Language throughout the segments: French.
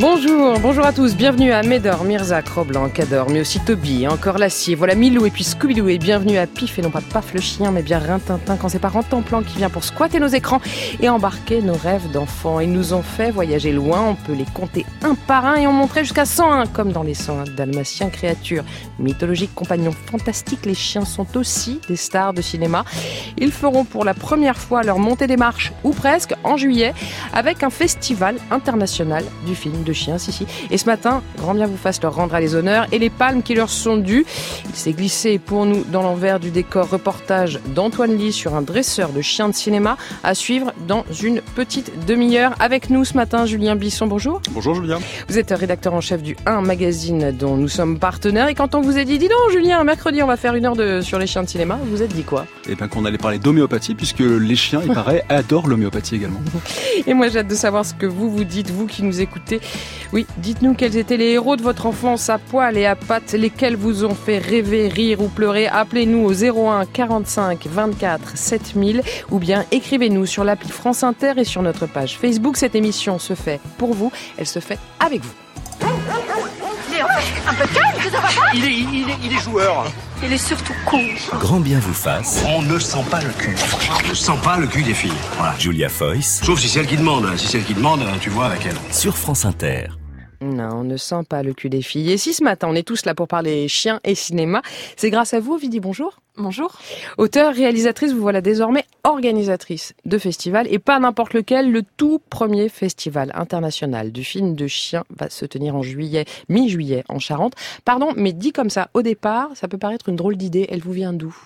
Bonjour, bonjour à tous, bienvenue à Médor, Mirza, Croblan, Cador, mais aussi Toby, encore Lassier, voilà Milou et puis Scooby-Doo. Et bienvenue à Pif et non pas Paf le chien mais bien Rintintin quand c'est pas plan qui vient pour squatter nos écrans et embarquer nos rêves d'enfants. Ils nous ont fait voyager loin, on peut les compter un par un et on montrait jusqu'à 101 comme dans les 101 dalmatiens, créatures mythologiques, compagnons fantastiques, les chiens sont aussi des stars de cinéma. Ils feront pour la première fois leur montée des marches, ou presque, en juillet, avec un festival international du film de chiens, si, Et ce matin, grand bien vous fasse leur rendre à les honneurs et les palmes qui leur sont dues. Il s'est glissé pour nous dans l'envers du décor reportage d'Antoine Lee sur un dresseur de chiens de cinéma à suivre dans une petite demi-heure. Avec nous ce matin, Julien Bisson, bonjour. Bonjour Julien. Vous êtes rédacteur en chef du 1 magazine dont nous sommes partenaires. Et quand on vous a dit, dis donc Julien, mercredi on va faire une heure de, sur les chiens de cinéma, vous êtes dit quoi? Eh bien qu'on allait parler d'homéopathie puisque les chiens, il paraît, adorent l'homéopathie également. Et moi j'ai hâte de savoir ce que vous vous dites, vous qui nous écoutez. Oui, dites-nous quels étaient les héros de votre enfance à poil et à pattes, lesquels vous ont fait rêver, rire ou pleurer. Appelez-nous au 01 45 24 7000 ou bien écrivez-nous sur l'appli France Inter et sur notre page Facebook. Cette émission se fait pour vous, elle se fait avec vous. Il est, il, est, il est joueur. Il est surtout con. Grand bien vous fasse. On ne sent pas le cul. On ne sent pas le cul des filles. Voilà. Julia Foyce. Sauf si c'est elle qui demande. Si c'est elle qui demande, tu vois avec elle. Sur France Inter. Non, on ne sent pas le cul des filles. Et si ce matin on est tous là pour parler chiens et cinéma, c'est grâce à vous, Vidi, bonjour. Bonjour. Auteur, réalisatrice, vous voilà désormais organisatrice de festival et pas n'importe lequel. Le tout premier festival international du film de chiens va se tenir en juillet, mi-juillet en Charente. Pardon, mais dit comme ça, au départ, ça peut paraître une drôle d'idée. Elle vous vient d'où?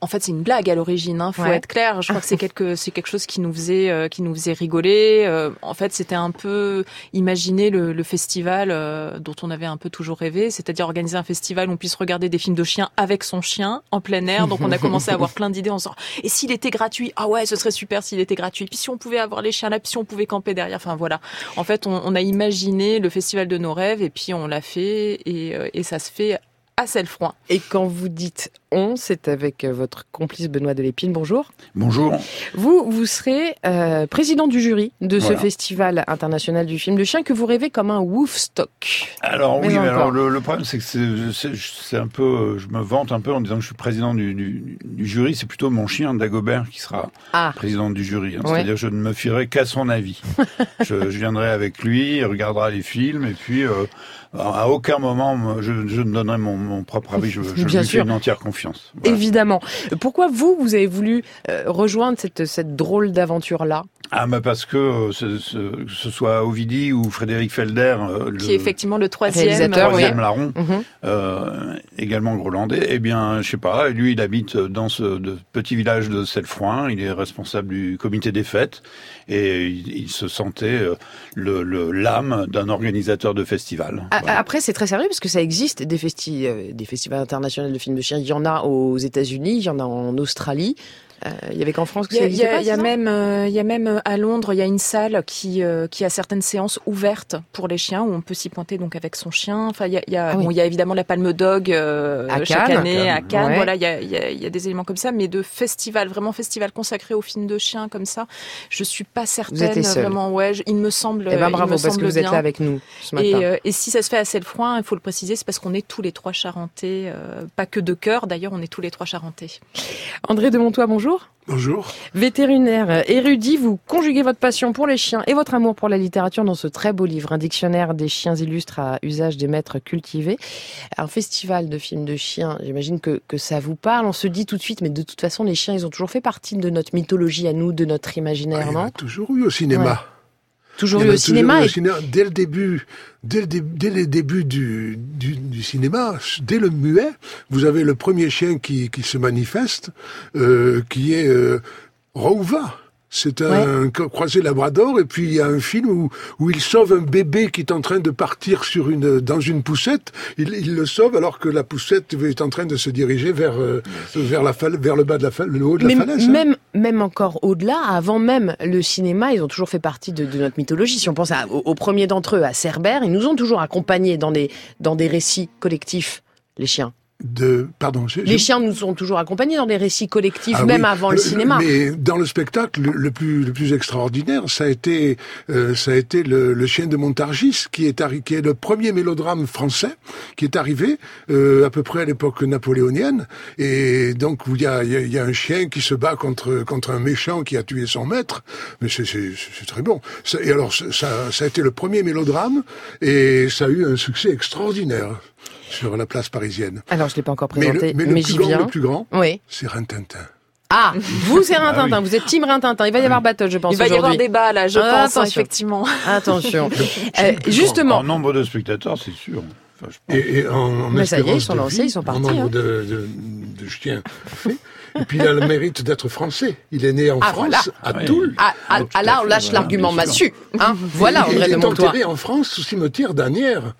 En fait, c'est une blague à l'origine. Hein, faut être clair. Je crois que c'est quelque, c'est quelque chose qui nous faisait, euh, qui nous faisait rigoler. Euh, en fait, c'était un peu imaginer le, le festival euh, dont on avait un peu toujours rêvé, c'est-à-dire organiser un festival où on puisse regarder des films de chiens avec son chien en plein air. Donc, on a commencé à avoir plein d'idées en disant et s'il était gratuit? Ah ouais, ce serait super s'il était gratuit. Puis si on pouvait avoir les chiens là, puis si on pouvait camper derrière. Enfin voilà. En fait, on, on a imaginé le festival de nos rêves et puis on l'a fait et, et ça se fait à Celle-Froid. Et quand vous dites on, c'est avec euh, votre complice Benoît Delépine. Bonjour. Bonjour. Vous, vous serez euh, président du jury de ce festival international du film de chien que vous rêvez comme un Woofstock. Alors oui, mais alors le, problème c'est que c'est un peu, euh, je me vante un peu en disant que je suis président du, du, jury. C'est plutôt mon chien Dagobert qui sera ah. président du jury. Hein. C'est-à-dire je ne me fierai qu'à son avis. je, je, viendrai avec lui, il regardera les films et puis. Euh, à aucun moment, je, je ne donnerai mon, mon, propre avis. Je, je lui fais une entière confiance. Évidemment. Pourquoi vous, vous avez voulu euh, rejoindre cette, cette drôle d'aventure-là? Ah, bah parce que euh, ce, ce, soit Ovidi ou Frédéric Felder, euh, qui est effectivement le troisième, troisième larron, mhm. euh, également grolandais. Eh bien, je sais pas. Lui, il habite dans ce petit village de Selfroin. Il est responsable du comité des fêtes et il, se sentait le l'âme d'un organisateur de festival. Après, c'est très sérieux parce que ça existe des, festi des festivals internationaux de films de chiens. Il y en a aux États-Unis, il y en a en Australie. Euh, il y avait qu'en France que ça Il y, a, même, euh, il y a même euh, à Londres, il y a une salle qui qui a certaines séances ouvertes pour les chiens où on peut s'y pointer donc avec son chien. Enfin, il y a, il y a, ah bon, il y a évidemment la Palme Dog à chaque année à Cannes. Voilà, il y a, il y, a, il y a des éléments comme ça, mais de festival, vraiment festival consacré aux films de chiens comme ça, je suis pas certaine vraiment. Ouais, il me semble. Eh ben bravo parce que vous êtes là avec nous ce matin. Et, et si ça se fait à Cellefroid, il faut le préciser, c'est parce qu'on est tous les trois charentais, pas que de cœur. D'ailleurs, on est tous les trois charentais. André de Montois, bonjour. Bonjour. Vétérinaire, érudit, vous conjuguez votre passion pour les chiens et votre amour pour la littérature dans ce très beau livre, un dictionnaire des chiens illustres à usage des maîtres cultivés. Un festival de films de chiens, j'imagine que, que ça vous parle. On se dit tout de suite, mais de toute façon, les chiens, ils ont toujours fait partie de notre mythologie à nous, de notre imaginaire, ah, non? Toujours eu au cinéma. Toujours eu au cinéma. Dès le début, dès le, dès les débuts du, du, du, cinéma, dès le muet, vous avez le premier chien qui, qui se manifeste, euh, qui est euh, Rouva. C'est un croisé labrador et puis il y a un film où, où il sauve un bébé qui est en train de partir sur une dans une poussette. Il, il le sauve alors que la poussette est en train de se diriger vers euh, vers la vers le bas de la falaise, le haut de la falaise. Hein. Même même encore au-delà, avant même le cinéma, ils ont toujours fait partie de, de notre mythologie. Si on pense à, au, premier d'entre eux, à Cerbère, ils nous ont toujours accompagnés dans des dans des récits collectifs, les chiens de pardon. les chiens nous ont toujours accompagnés dans les récits collectifs, ah même avant le, cinéma. Mais dans le spectacle, le, plus le plus extraordinaire, ça a été euh, ça a été le, le, chien de Montargis, qui est qui est le premier mélodrame français qui est arrivé euh, à peu près à l'époque napoléonienne, et donc il y a, il y a un chien qui se bat contre contre un méchant qui a tué son maître, mais c'est très bon. et alors ça ça a été le premier mélodrame et ça a eu un succès extraordinaire sur la place parisienne. Alors, je ne l'ai pas encore présenté, mais, le, j'y viens. le plus grand, oui. c'est Rintintin. Ah, vous c'est Rintintin, ah vous êtes team Rintintin. Il va y avoir battle, je pense. Il va y avoir débat là, je ah, pense, effectivement. Attention. euh, justement. En nombre de spectateurs, c'est sûr. Enfin, et, et, en, Mais ça y est, ils sont lancés, ils sont partis. En nombre hein. de, de, de, chiens. Et puis il a le mérite d'être français. Il est né en ah, France, à Toul. Ah, ah, ah là, on lâche l'argument massu. Hein voilà, André de. Il est enterré en France au cimetière d'Anières.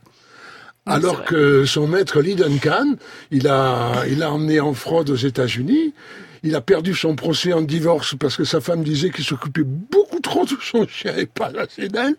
Alors que son maître Lee Duncan, il a, il a emmené en fraude aux États-Unis. Il a perdu son procès en divorce parce que sa femme disait qu'il s'occupait beaucoup trop de son chien et pas assez d'elle.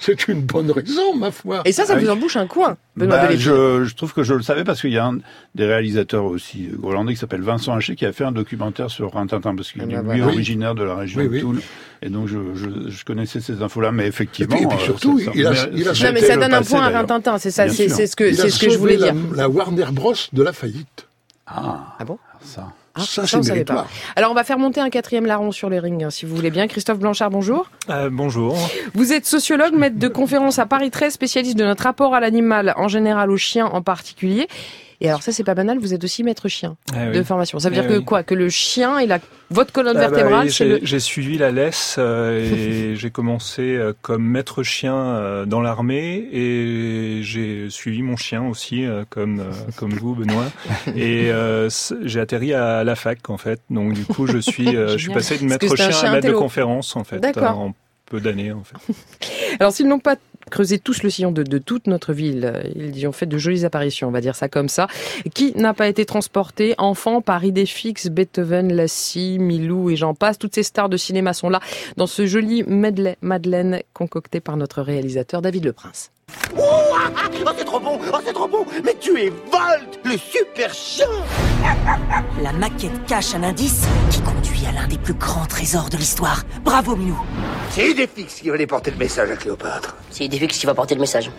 C'est une bonne raison, ma foi. Et ça, ça ah vous embouche un coin, Benoît bah, je, je, trouve que je le savais parce qu'il y a un des réalisateurs aussi hollandais qui s'appelle Vincent Haché qui a fait un documentaire sur Rintintin parce qu'il ah est bah lui originaire de la région de Toul. Et donc je, je, je, connaissais ces infos-là, mais effectivement. Et puis, euh, surtout, il, a, il a Non, mais ça donne un point à Rintintin, c'est ça, c'est ce que, c'est ce que je voulais la, dire. La Warner Bros de la faillite. Ah. Ah bon? Ça. Ah, ça, c'est pas. Alors, on va faire monter un quatrième larron sur les rings, hein, si vous voulez bien. Christophe Blanchard, bonjour. Euh, bonjour. Vous êtes sociologue, maître de conférence à Paris 13, spécialiste de notre rapport à l'animal en général, aux chiens en particulier. Et alors ça, c'est pas banal, vous êtes aussi maître chien ah de formation. Ça veut dire eh que quoi Que le chien est la... votre colonne ah bah vertébrale J'ai suivi la laisse euh, et j'ai commencé euh, comme maître chien euh, dans l'armée et j'ai suivi mon chien aussi comme comme vous, Benoît. Et j'ai atterri à la fac en fait. Donc du coup, je suis je suis passé de maître chien, à maître de conférence en fait en peu d'années en fait. alors s'ils n'ont pas creuser tous le sillon de, toute notre ville. Ils y ont fait de jolies apparitions, on va dire ça comme ça. Qui n'a pas été transporté? Enfant par Idéfix, Beethoven, Lassie, Milou et j'en passe. Toutes ces stars de cinéma sont là dans ce joli Madeleine concocté par notre réalisateur David Prince. Oh, c'est trop bon, oh, c'est trop bon, mais tu es Volt, le super chien La maquette cache un indice qui conduit à l'un des plus grands trésors de l'histoire. Bravo, Milou C'est Idéfix qui va aller porter le message à Cléopâtre. C'est Idéfix qui va porter le message.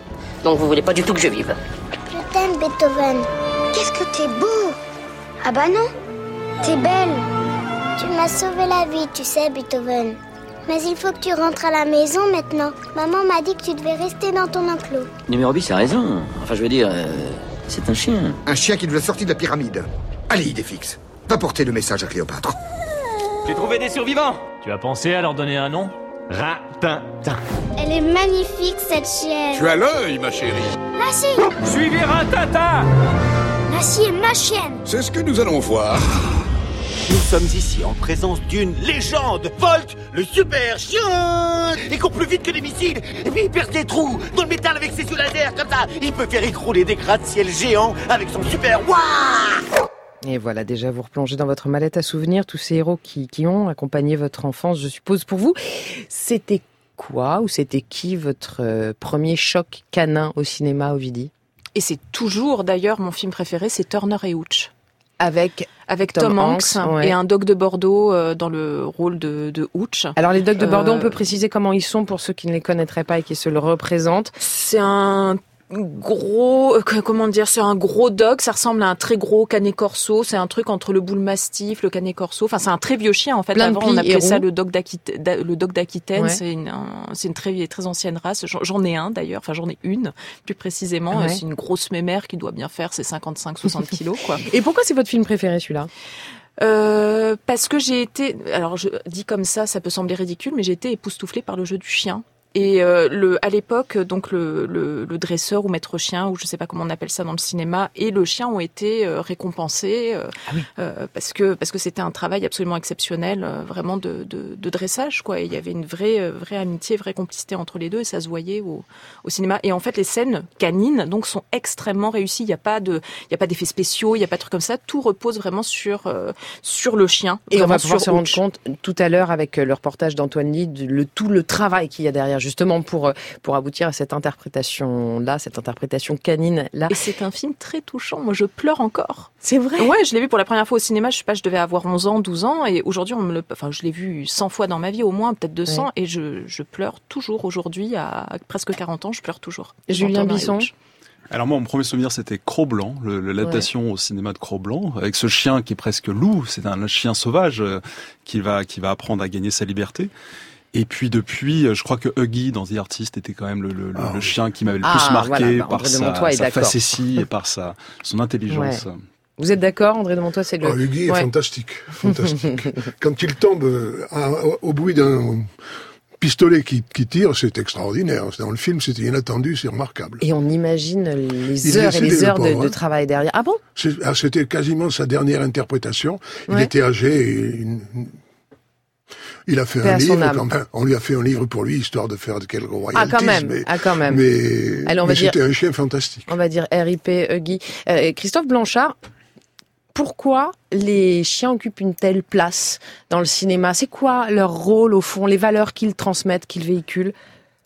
Donc vous voulez pas du tout que je vive Je t'aime, Beethoven. Qu'est-ce que t'es beau Ah bah non, t'es belle. Tu m'as sauvé la vie, tu sais, Beethoven. Mais il faut que tu rentres à la maison maintenant. Maman m'a dit que tu devais rester dans ton enclos. Numéro 10 a raison. Enfin, je veux dire, euh, c'est un chien. Un chien qui nous a sorti de la pyramide. Allez, Idéfix, va porter le message à Cléopâtre. J'ai trouvé des survivants. Tu as pensé à leur donner un nom? Ratintin. Elle est magnifique, cette chienne. Tu as l'œil, ma chérie. Lassie Suivez Ratintin Lassie est ma chienne. C'est ce que nous allons voir. Nous sommes ici en présence d'une légende. Volt, le super chien Il court plus vite que des missiles, et puis il perce des trous dans le métal avec ses yeux laser, comme ça. Il peut faire écrouler des gratte-ciel géants avec son super Wouah et voilà, déjà vous replongez dans votre mallette à souvenirs tous ces héros qui, qui ont accompagné votre enfance, je suppose, pour vous. C'était quoi ou c'était qui votre euh, premier choc canin au cinéma, Ovidie Et c'est toujours d'ailleurs mon film préféré, c'est Turner et Hooch avec avec Tom, Hanks, et un doc de Bordeaux euh, dans le rôle de, de Hooch. Alors les docs de Bordeaux, on euh, peut préciser comment ils sont pour ceux qui ne les connaîtraient pas et qui se le représentent. C'est un gros, euh, comment dire, c'est un gros dog, ça ressemble à un très gros canet corso, c'est un truc entre le boule mastif, le canet corso, enfin c'est un très vieux chien en fait. Avant on appelait ça le dog d'Aquitaine, c'est une, c'est une très très ancienne race. J'en ai un d'ailleurs, enfin j'en ai une plus précisément. C'est une grosse mémère qui doit bien faire ses 55-60 kilos quoi. Et pourquoi c'est votre film préféré celui-là? Euh, parce que j'ai été, alors je dis comme ça, ça peut sembler ridicule, mais j'ai été époustouflée par le jeu du chien Et euh, le, à l'époque, donc le, le, le, dresseur ou maître chien, ou je sais pas comment on appelle ça dans le cinéma, et le chien ont été euh, récompensés euh, ah oui. euh, parce que parce que c'était un travail absolument exceptionnel, vraiment de, de, de, dressage quoi. Et il y avait une vraie vraie amitié, vraie complicité entre les deux, et ça se voyait au, au cinéma. Et en fait, les scènes canines donc sont extrêmement réussies. Il n'y a pas de il y a pas d'effets spéciaux, il n'y a pas de trucs comme ça. Tout repose vraiment sur sur le chien. Et on va pouvoir se rendre compte tout à l'heure avec le reportage d'Antoine Lide, le tout le travail qu'il y a derrière justement pour, euh, pour aboutir à cette interprétation-là, cette interprétation canine-là. Et c'est un film très touchant. Moi, je pleure encore. C'est vrai? Ouais, je l'ai vu pour la première fois au cinéma. Je sais pas, je devais avoir 11 ans, 12 ans. Et aujourd'hui, on me le, enfin, je l'ai vu 100 fois dans ma vie, au moins, peut-être 200. Ouais. Et je, je pleure toujours aujourd'hui, à presque 40 ans, je pleure toujours. Julien Bisson? alors moi, mon premier souvenir, c'était Cro-Blanc, l'adaptation ouais. au cinéma de Cro-Blanc, avec ce chien qui est presque loup. C'est un chien sauvage euh, qui va qui va apprendre à gagner sa liberté. Et puis depuis, je crois que Huggy dans The Artist était quand même le, le, oh. le chien qui m'avait le plus ah, marqué voilà, bah, par sa, sa facétie et par sa son intelligence. Ouais. Vous êtes d'accord, André de Montois, c'est le. Oh, Huggy ouais. est fantastique, fantastique. Quand il tombe à, au bruit d'un pistolet qui, qui tire, c'est extraordinaire. Dans le film, c'était inattendu, c'est remarquable. Et on imagine les il heures et les heures de, de, travail derrière. Ah bon? C'était quasiment sa dernière interprétation. Il était âgé. Et une, il a fait un livre, quand même. on lui a fait un livre pour lui, histoire de faire de quelques royalties. Ah, quand même. Mais, ah, quand même. Mais, Alors, mais c'était un chien fantastique. On va dire RIP Huggy. Euh, Christophe Blanchard, pourquoi les chiens occupent une telle place dans le cinéma? C'est quoi leur rôle au fond, les valeurs qu'ils transmettent, qu'ils véhiculent?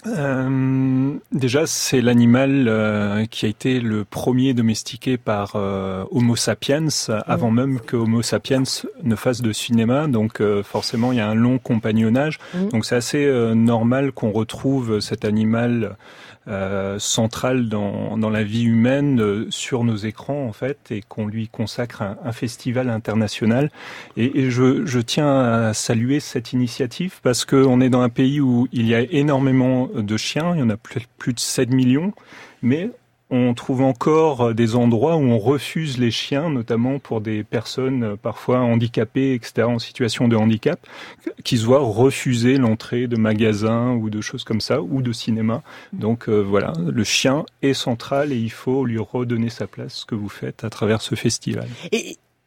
Euh, déjà, c'est l'animal euh, qui a été le premier domestiqué par euh, Homo sapiens, avant mmh. même que Homo sapiens ne fasse de cinéma. Donc, forcément, il y a un long compagnonnage. Mmh. Donc, c'est assez normal qu'on retrouve cet animal central dans, dans, la vie humaine sur nos écrans en fait et qu'on lui consacre un, un, festival international et, et je, je, tiens à saluer cette initiative parce qu'on est dans un pays où il y a énormément de chiens, il y en a plus, de 7 millions mais on trouve encore des endroits où on refuse les chiens, notamment pour des personnes parfois handicapées, etc., en situation de handicap, qui se voient refuser l'entrée de magasins ou de choses comme ça, ou de cinéma. Donc euh, voilà, le chien est central et il faut lui redonner sa place, ce que vous faites à travers ce festival.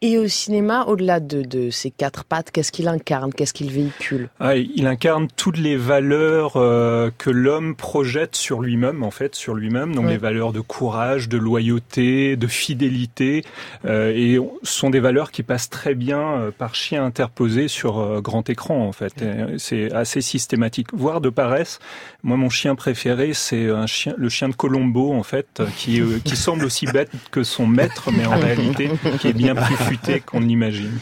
Et au cinéma, au-delà de, de, ces quatre pattes, qu'est-ce qu'il incarne Qu'est-ce qu'il véhicule? Ah, Il incarne toutes les valeurs euh, que l'homme projette sur lui-même, en fait, sur lui-même. Donc les valeurs de courage, de loyauté, de fidélité. Euh, et ce sont des valeurs qui passent très bien euh, par chien interposé sur euh, grand écran, en fait. C'est assez systématique. Voire de paresse. Moi, mon chien préféré, c'est un chien, le chien de Colombo, en fait, qui, qui semble aussi bête que son maître, mais en réalité, qui est bien plus futé qu'on l'imagine.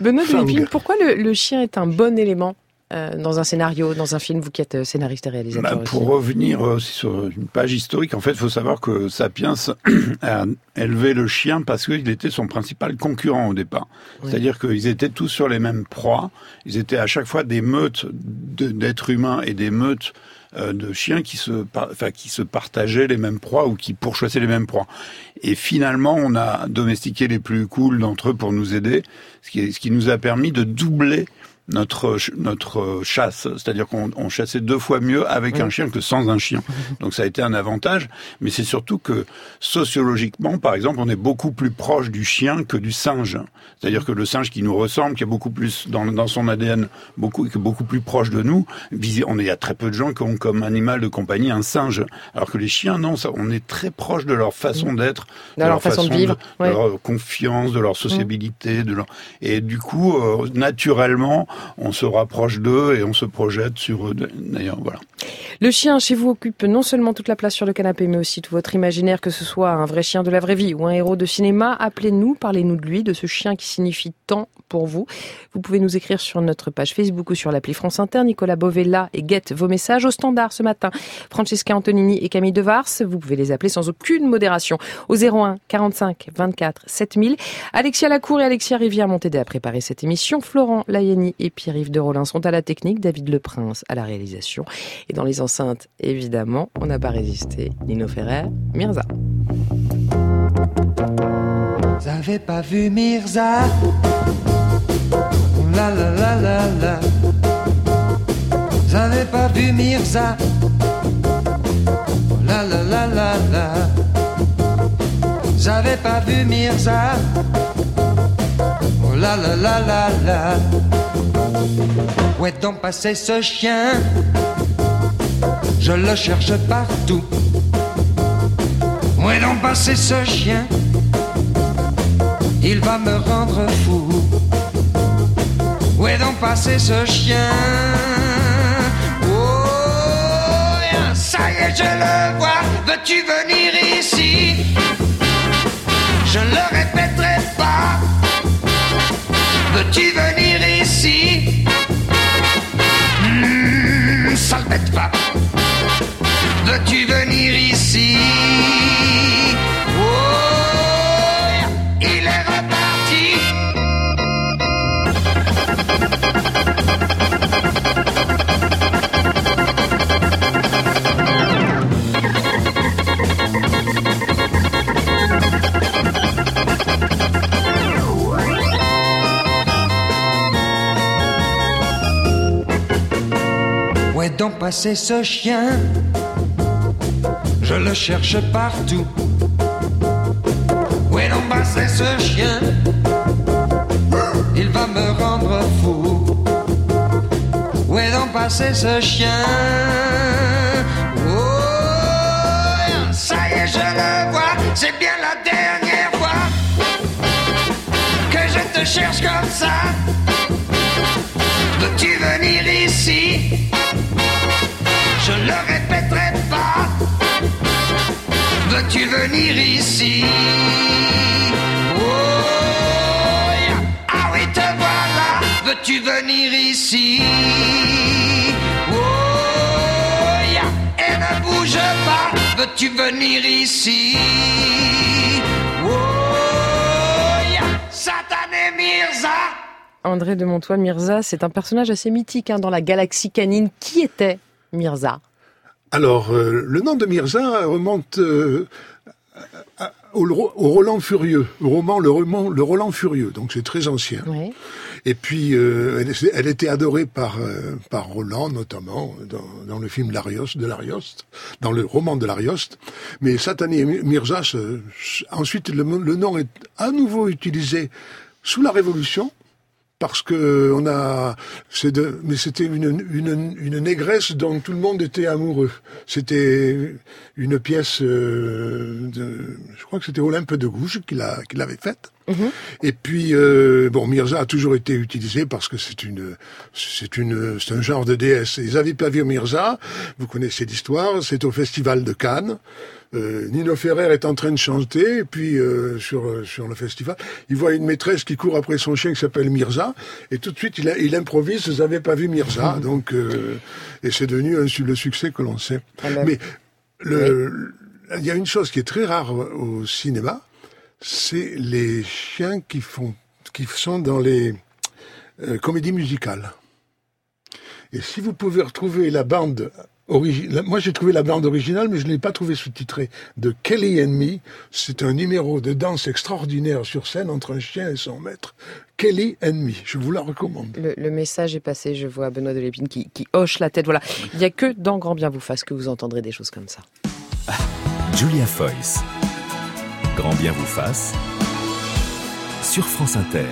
Benoît Delépine, pourquoi le, le, chien est un bon élément euh, dans un scénario, dans un film, vous qui êtes scénariste et réalisateur bah, Pour revenir aussi sur une page historique, en fait, il faut savoir que Sapiens a élevé le chien parce qu'il était son principal concurrent au départ. Oui. C'est-à-dire qu'ils étaient tous sur les mêmes proies. Ils étaient à chaque fois des meutes d'êtres humains et des meutes euh, de chiens qui se, enfin, qui se partageaient les mêmes proies ou qui pourchassaient les mêmes proies. Et finalement, on a domestiqué les plus cools d'entre eux pour nous aider, ce qui, ce qui nous a permis de doubler notre notre chasse, c'est-à-dire qu'on chassait deux fois mieux avec oui. un chien que sans un chien. Donc ça a été un avantage, mais c'est surtout que sociologiquement, par exemple, on est beaucoup plus proche du chien que du singe. C'est-à-dire que le singe qui nous ressemble, qui est beaucoup plus dans, dans son ADN, beaucoup qui est beaucoup plus proche de nous, on est il y a très peu de gens qui ont comme animal de compagnie un singe, alors que les chiens non, ça, on est très proche de leur façon d'être, de, de, leur, façon, façon de vivre, de, ouais. de, leur confiance, de leur sociabilité, de leur et du coup euh, naturellement on se rapproche d'eux et on se projette sur eux. D'ailleurs, voilà. Le chien chez vous occupe non seulement toute la place sur le canapé, mais aussi tout votre imaginaire, que ce soit un vrai chien de la vraie vie ou un héros de cinéma. Appelez-nous, parlez-nous de lui, de ce chien qui signifie tant pour vous. Vous pouvez nous écrire sur notre page Facebook ou sur l'appli France Inter. Nicolas Bovella et guette vos messages au standard ce matin. Francesca Antonini et Camille Devars, vous pouvez les appeler sans aucune modération au 01 45 24 7000. Alexia Lacour et Alexia Rivière m'ont aidé à préparer cette émission. Florent Layeni et et Pierre-Yves de Rollin sont à la technique, David Le Prince à la réalisation. Et dans les enceintes, évidemment, on n'a pas résisté. Nino Ferrer, Mirza. J'avais pas vu Mirza? La la la la la. J'avais pas vu Mirza? La la la la la. J'avais pas vu Mirza? Oh la la la la la. Où est donc passé ce chien? Je le cherche partout. Où est donc passé ce chien? Il va me rendre fou. Où est donc passé ce chien? Oh, ça y est, je le vois. Veux-tu venir ici? Je le répéterai pas. Veux-tu venir ici? Bête pas. Veux-tu venir ici Passé ce chien Je le cherche partout. Où est passé ce chien? Il va me rendre fou. Où est passé ce chien? Oh, ça y est, je le vois. C'est bien la dernière fois que je te cherche comme ça. Veux-tu venir ici? Je le répéterai pas. Veux-tu venir ici? Oh. Ah oui, te voilà. Veux-tu venir ici? Oh. Et ne bouge pas. Veux-tu venir ici? Oh, yeah. Satané Mirza André de Montois, Mirza, c'est un personnage assez mythique hein, dans la galaxie canine. Qui était Mirza Alors, euh, le nom de Mirza remonte euh, à- au, au Roland Furieux, au roman Le, roman, le Roland Furieux, donc c'est très ancien. Et puis, euh, elle, elle était adorée par, par Roland, notamment, dans, dans le film L'Arioste, de l'Arioste, dans le roman de l'Arioste. Mais Satané Mirza, ce- ce- ensuite, le, le nom est à nouveau utilisé sous la Révolution, parce que on a, c'est de, mais c'était une, une, une négresse dont tout le monde était amoureux. C'était une pièce euh, de, je crois que c'était Olympe de Gouges qui l'a, qui l'avait faite. Et puis euh, bon, Mirza a toujours été utilisé parce que c'est une, c'est une, c'est un genre de déesse. Ils avaient pas vu Mirza. Vous connaissez l'histoire. C'est au festival de Cannes. Euh, Nino Ferrer est en train de chanter, et puis euh, sur euh, sur le festival, il voit une maîtresse qui court après son chien qui s'appelle Mirza, et tout de suite il, a- il improvise. Vous n'avez pas vu Mirza, donc euh, et c'est devenu un, le succès que l'on sait. Ah ben, Mais le, il y a une chose qui est très rare au cinéma, c'est les chiens qui font, qui sont dans les euh, comédies musicales. Et si vous pouvez retrouver la bande moi j'ai trouvé la bande originale, mais je ne l'ai pas trouvée sous-titrée, de Kelly and Me. C'est un numéro de danse extraordinaire sur scène entre un chien et son maître. Kelly and Me, je vous la recommande. le, le message est passé, je vois Benoît de Lépine qui, qui hoche la tête. Voilà, il n'y a que dans Grand Bien vous fasse que vous entendrez des choses comme ça. Julia Foyce. Grand bien vous fasse. Sur France Inter.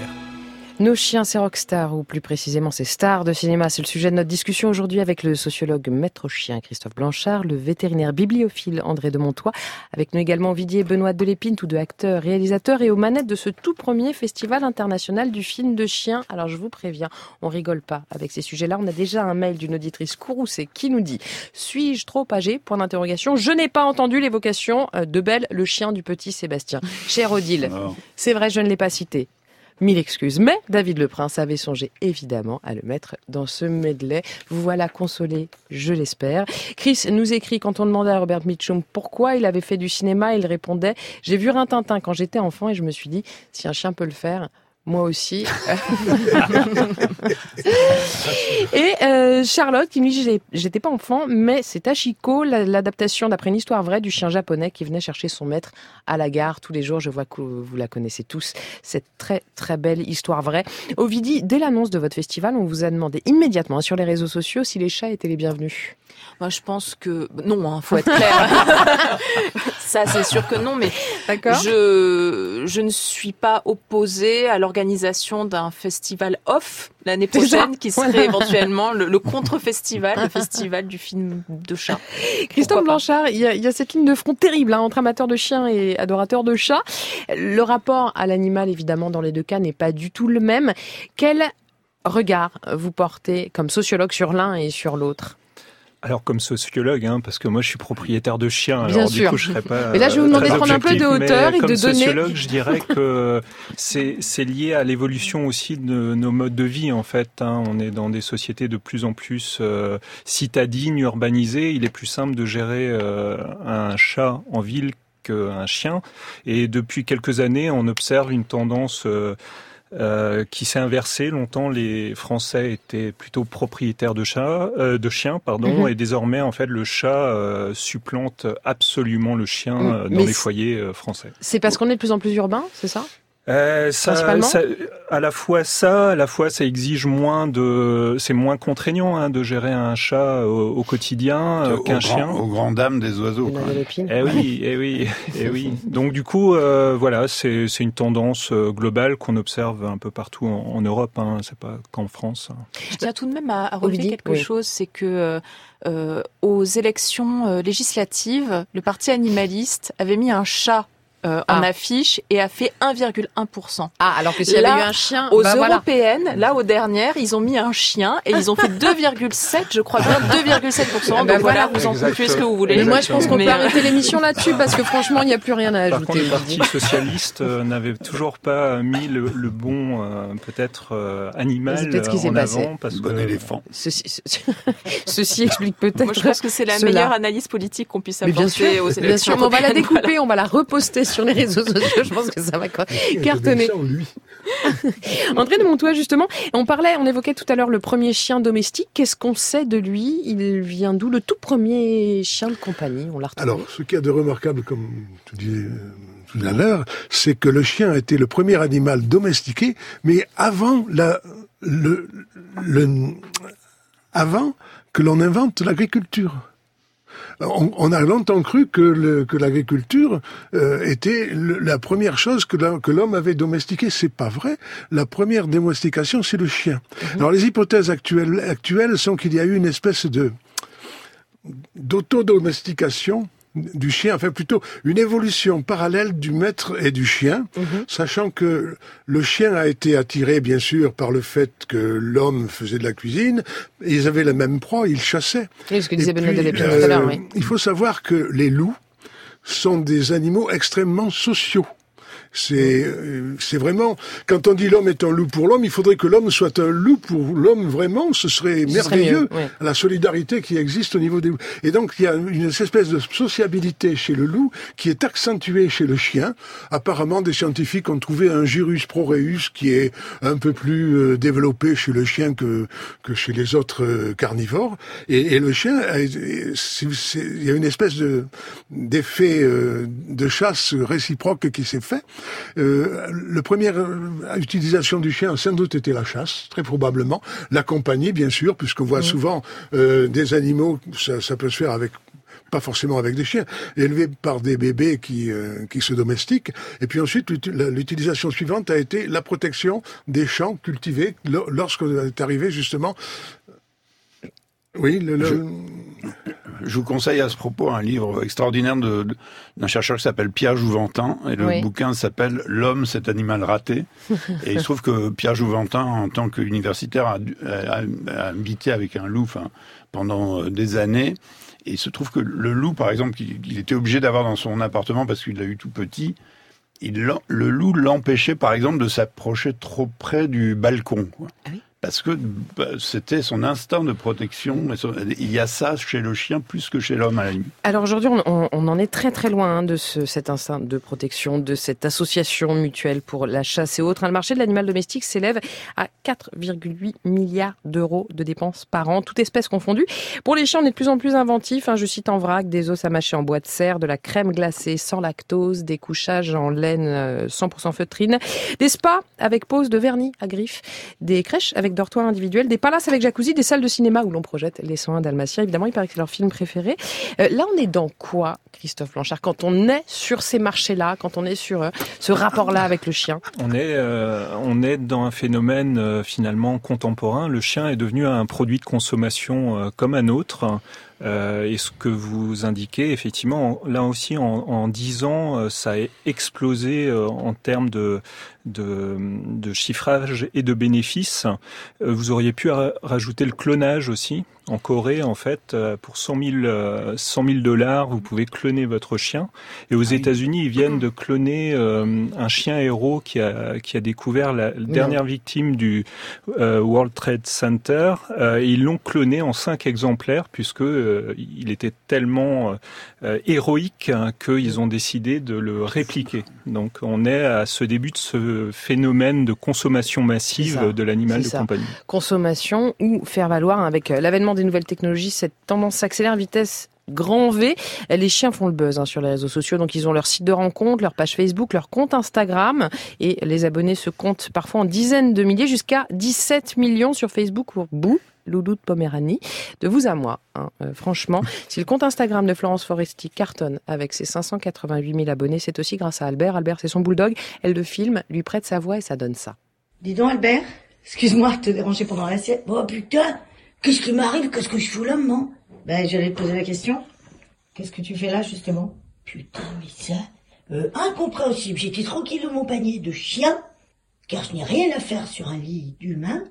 Nos chiens, c'est rockstars, ou plus précisément, c'est stars de cinéma. C'est le sujet de notre discussion aujourd'hui avec le sociologue maître chien Christophe Blanchard, le vétérinaire bibliophile André de Montois, avec nous également Vidier et Benoît Delépine, tous deux acteurs, réalisateurs et aux manettes de ce tout premier festival international du film de chiens. Alors je vous préviens, on rigole pas avec ces sujets-là. On a déjà un mail d'une auditrice courroucée qui nous dit Suis-je trop âgé? Point d'interrogation. Je n'ai pas entendu l'évocation euh, de Belle, le chien du petit Sébastien. Cher Odile, c'est vrai, je ne l'ai pas cité. Mille excuses. Mais David Le Prince avait songé évidemment à le mettre dans ce medley. Vous voilà consolé, je l'espère. Chris nous écrit quand on demandait à Robert Mitchum pourquoi il avait fait du cinéma, il répondait J'ai vu Rintintin quand j'étais enfant et je me suis dit si un chien peut le faire, moi aussi. Et euh, Charlotte qui me dit j'étais pas enfant, mais c'est Ashiko, la- l'adaptation d'après une histoire vraie du chien japonais qui venait chercher son maître à la gare tous les jours. Je vois que vous la connaissez tous. Cette très très belle histoire vraie. Ovidi, dès l'annonce de votre festival, on vous a demandé immédiatement sur les réseaux sociaux si les chats étaient les bienvenus. Moi, je pense que non, hein, faut être clair. ça, c'est sûr que non, mais je je ne suis pas opposée à l'organisation d'un festival off l'année prochaine, qui serait éventuellement le, contre-festival, le festival du film de chat. Christophe Blanchard, il y, a, il y, a, cette ligne de front terrible hein, entre amateurs de chiens et adorateurs de chats. Le rapport à l'animal, évidemment, dans les deux cas, n'est pas du tout le même. Quel regard vous portez comme sociologue sur l'un et sur l'autre? Alors comme sociologue, hein, parce que moi je suis propriétaire de chiens, alors du coup je serais pas. Mais là je vais vous demander de prendre un peu de hauteur et de donner. Comme sociologue, je dirais que c'est lié à l'évolution aussi de nos modes de vie en fait. Hein. On est dans des sociétés de plus en plus euh, citadines, urbanisées. Il est plus simple de gérer euh, un chat en ville qu'un chien. Et depuis quelques années, on observe une tendance euh, euh, qui s'est inversé. Longtemps, les Français étaient plutôt propriétaires de chats, euh, de chiens, pardon, mhm. et désormais, en fait, le chat euh, supplante absolument le chien mm. dans les foyers français. C'est parce qu'on est de plus en plus urbain, c'est ça? Euh, ça, ça, à la fois ça, à la fois ça exige moins de, c'est moins contraignant hein, de gérer un chat au, quotidien euh, qu'un chien. Aux grandes dames des oiseaux. Quoi. Eh oui, eh oui, eh oui. Donc du coup, euh, voilà, c'est c'est une tendance euh, globale qu'on observe un peu partout en, Europe. Hein, c'est pas qu'en France. Je tiens tout de même à, à relever quelque chose, c'est que euh, aux élections législatives, le parti animaliste avait mis un chat euh, en ah. affiche et a fait 1,1%. Ah, alors que s'il y avait eu un chien, aux bah européennes, là aux dernières, ils ont mis un chien et ils ont fait 2,7, je crois bien 2,7%. Ah, donc bah voilà, vous en concluez ce que vous voulez. Mais moi, je pense qu'on peut arrêter l'émission là-dessus parce que franchement, il n'y a plus rien à ajouter. Par contre, le Parti socialiste euh, n'avait toujours pas mis le, bon, euh, peut-être animal peut en passé. avant parce bon éléphant. Ceci, ceci explique peut-être. Moi, je pense que c'est la meilleure analyse politique qu'on puisse apporter aux élections. Bien sûr, on va la découper, on va la reposter sur les réseaux sociaux. Je pense que ça va cartonner. André de Montois, justement, on parlait, on évoquait tout à l'heure le premier chien domestique. Qu'est-ce qu'on sait de lui? Il vient d'où? Le tout premier chien de compagnie, on l'a Alors, ce qu'il y a de remarquable, comme tu disais euh, tout à l'heure, c'est que le chien a été le premier animal domestiqué, mais avant la, le, le avant que l'on invente l'agriculture on, a longtemps cru que l'agriculture euh, était la première chose que l'homme avait domestiquée. C'est pas vrai. La première domestication, c'est le chien. Mhm. Alors les hypothèses actuelles, actuelles sont qu'il y a eu une espèce de d'autodomestication du chien, enfin plutôt une évolution parallèle du maître et du chien, mhm. sachant que le chien a été attiré bien sûr par le fait que l'homme faisait de la cuisine, ils avaient la même proie, ils chassaient. Oui, ce que disait Benoît tout à l'heure, oui. Il faut savoir que les loups sont des animaux extrêmement sociaux. C'est euh, c'est vraiment quand on dit l'homme est un loup pour l'homme, il faudrait que l'homme soit un loup pour l'homme vraiment. Ce serait merveilleux la solidarité qui existe au niveau des loups. Et donc il y a une espèce de sociabilité chez le loup qui est accentuée chez le chien. Apparemment, des scientifiques ont trouvé un gyrus proreus qui est un peu plus euh, développé chez le chien que que chez les autres euh, carnivores. Et, et le chien, il y a une espèce de d'effet de chasse réciproque qui s'est fait. Euh, la première euh, utilisation du chien, sans doute, était la chasse, très probablement. La compagnie, bien sûr, puisqu'on voit souvent euh, des animaux, ça, ça peut se faire avec pas forcément avec des chiens, élevés par des bébés qui, euh, qui se domestiquent. Et puis ensuite, l'utilisation suivante a été la protection des champs cultivés lorsqu'on est arrivé justement oui, le, Je, vous conseille à ce propos un livre extraordinaire d'un chercheur qui s'appelle Pierre Jouventin, et le bouquin s'appelle L'homme, cet animal raté. et il se trouve que Pierre Jouventin, en tant qu'universitaire, a, a, habité avec un loup pendant euh, des années. Et il se trouve que le loup, par exemple, qu'il était obligé d'avoir dans son appartement parce qu'il l'a eu tout petit, il, le loup l'empêchait, par exemple, de s'approcher trop près du balcon. Quoi. Ah oui parce que bah, c'était son instinct de protection. Il y a ça chez le chien plus que chez l'homme à la. Alors aujourd'hui, on, en est très très loin hein, de cet instinct de protection, de cette association mutuelle pour la chasse et autres. Hein, le marché de l'animal domestique s'élève à 4,8 milliards d'euros de dépenses par an, toute espèce confondue. Pour les chiens, on est de plus en plus inventif. Hein, je cite en vrac des os à mâcher en bois de serre, de la crème glacée sans lactose, des couchages en laine 100% euh, feutrine, des spas avec pose de vernis à griffes, des crèches avec dortoirs individuels, des palaces avec jacuzzi, des salles de cinéma où l'on projette les soins dalmatiens. Évidemment, il paraît que c'est leur film préféré. Euh, là, on est dans quoi, Christophe Blanchard, quand on est sur ces marchés-là, quand on est sur euh, ce rapport-là avec le chien? On est, euh, on est dans un phénomène finalement contemporain. Le chien est devenu un produit de consommation comme un autre. Euh, et ce que vous indiquez, effectivement, là aussi, en, dix ans, ça a explosé en termes de, de, de chiffrage et de bénéfices. Vous auriez pu rajouter le clonage aussi? En Corée, en fait, euh, pour 100 000, 100 000 dollars, vous pouvez cloner votre chien. Et aux ah États-Unis, ils viennent de cloner euh, un chien héros qui a, qui a découvert la, dernière victime du euh, World Trade Center. et ils l'ont cloné en cinq exemplaires puisque il était tellement héroïque hein, qu'ils ont décidé de le répliquer. Donc, on est à ce début de ce phénomène de consommation massive de l'animal de compagnie. Consommation ou faire valoir. Avec l'avènement des nouvelles technologies, cette tendance s'accélère à vitesse grand V. Les chiens font le buzz hein, sur les réseaux sociaux, donc ils ont leur site de rencontre, leur page Facebook, leur compte Instagram, et les abonnés se comptent parfois en dizaines de milliers, jusqu'à 17 millions sur Facebook pour Bou, Loulou de Poméranie. De vous à moi, hein, euh, franchement, si le compte Instagram de Florence Foresti cartonne avec ses 588 000 abonnés, c'est aussi grâce à Albert. Albert, c'est son bulldog. Elle le filme, lui prête sa voix et ça donne ça. Dis donc, Albert, excuse-moi de te déranger pendant l'assiette. Oh putain Qu'est-ce qui m'arrive? Qu'est-ce que je fous là, maman Ben, j'allais te poser la question. Qu'est-ce que tu fais là, justement? Putain, mais ça... Euh, incompréhensible. J'étais tranquille dans mon panier de chien, car je n'ai rien à faire sur un lit d'humain,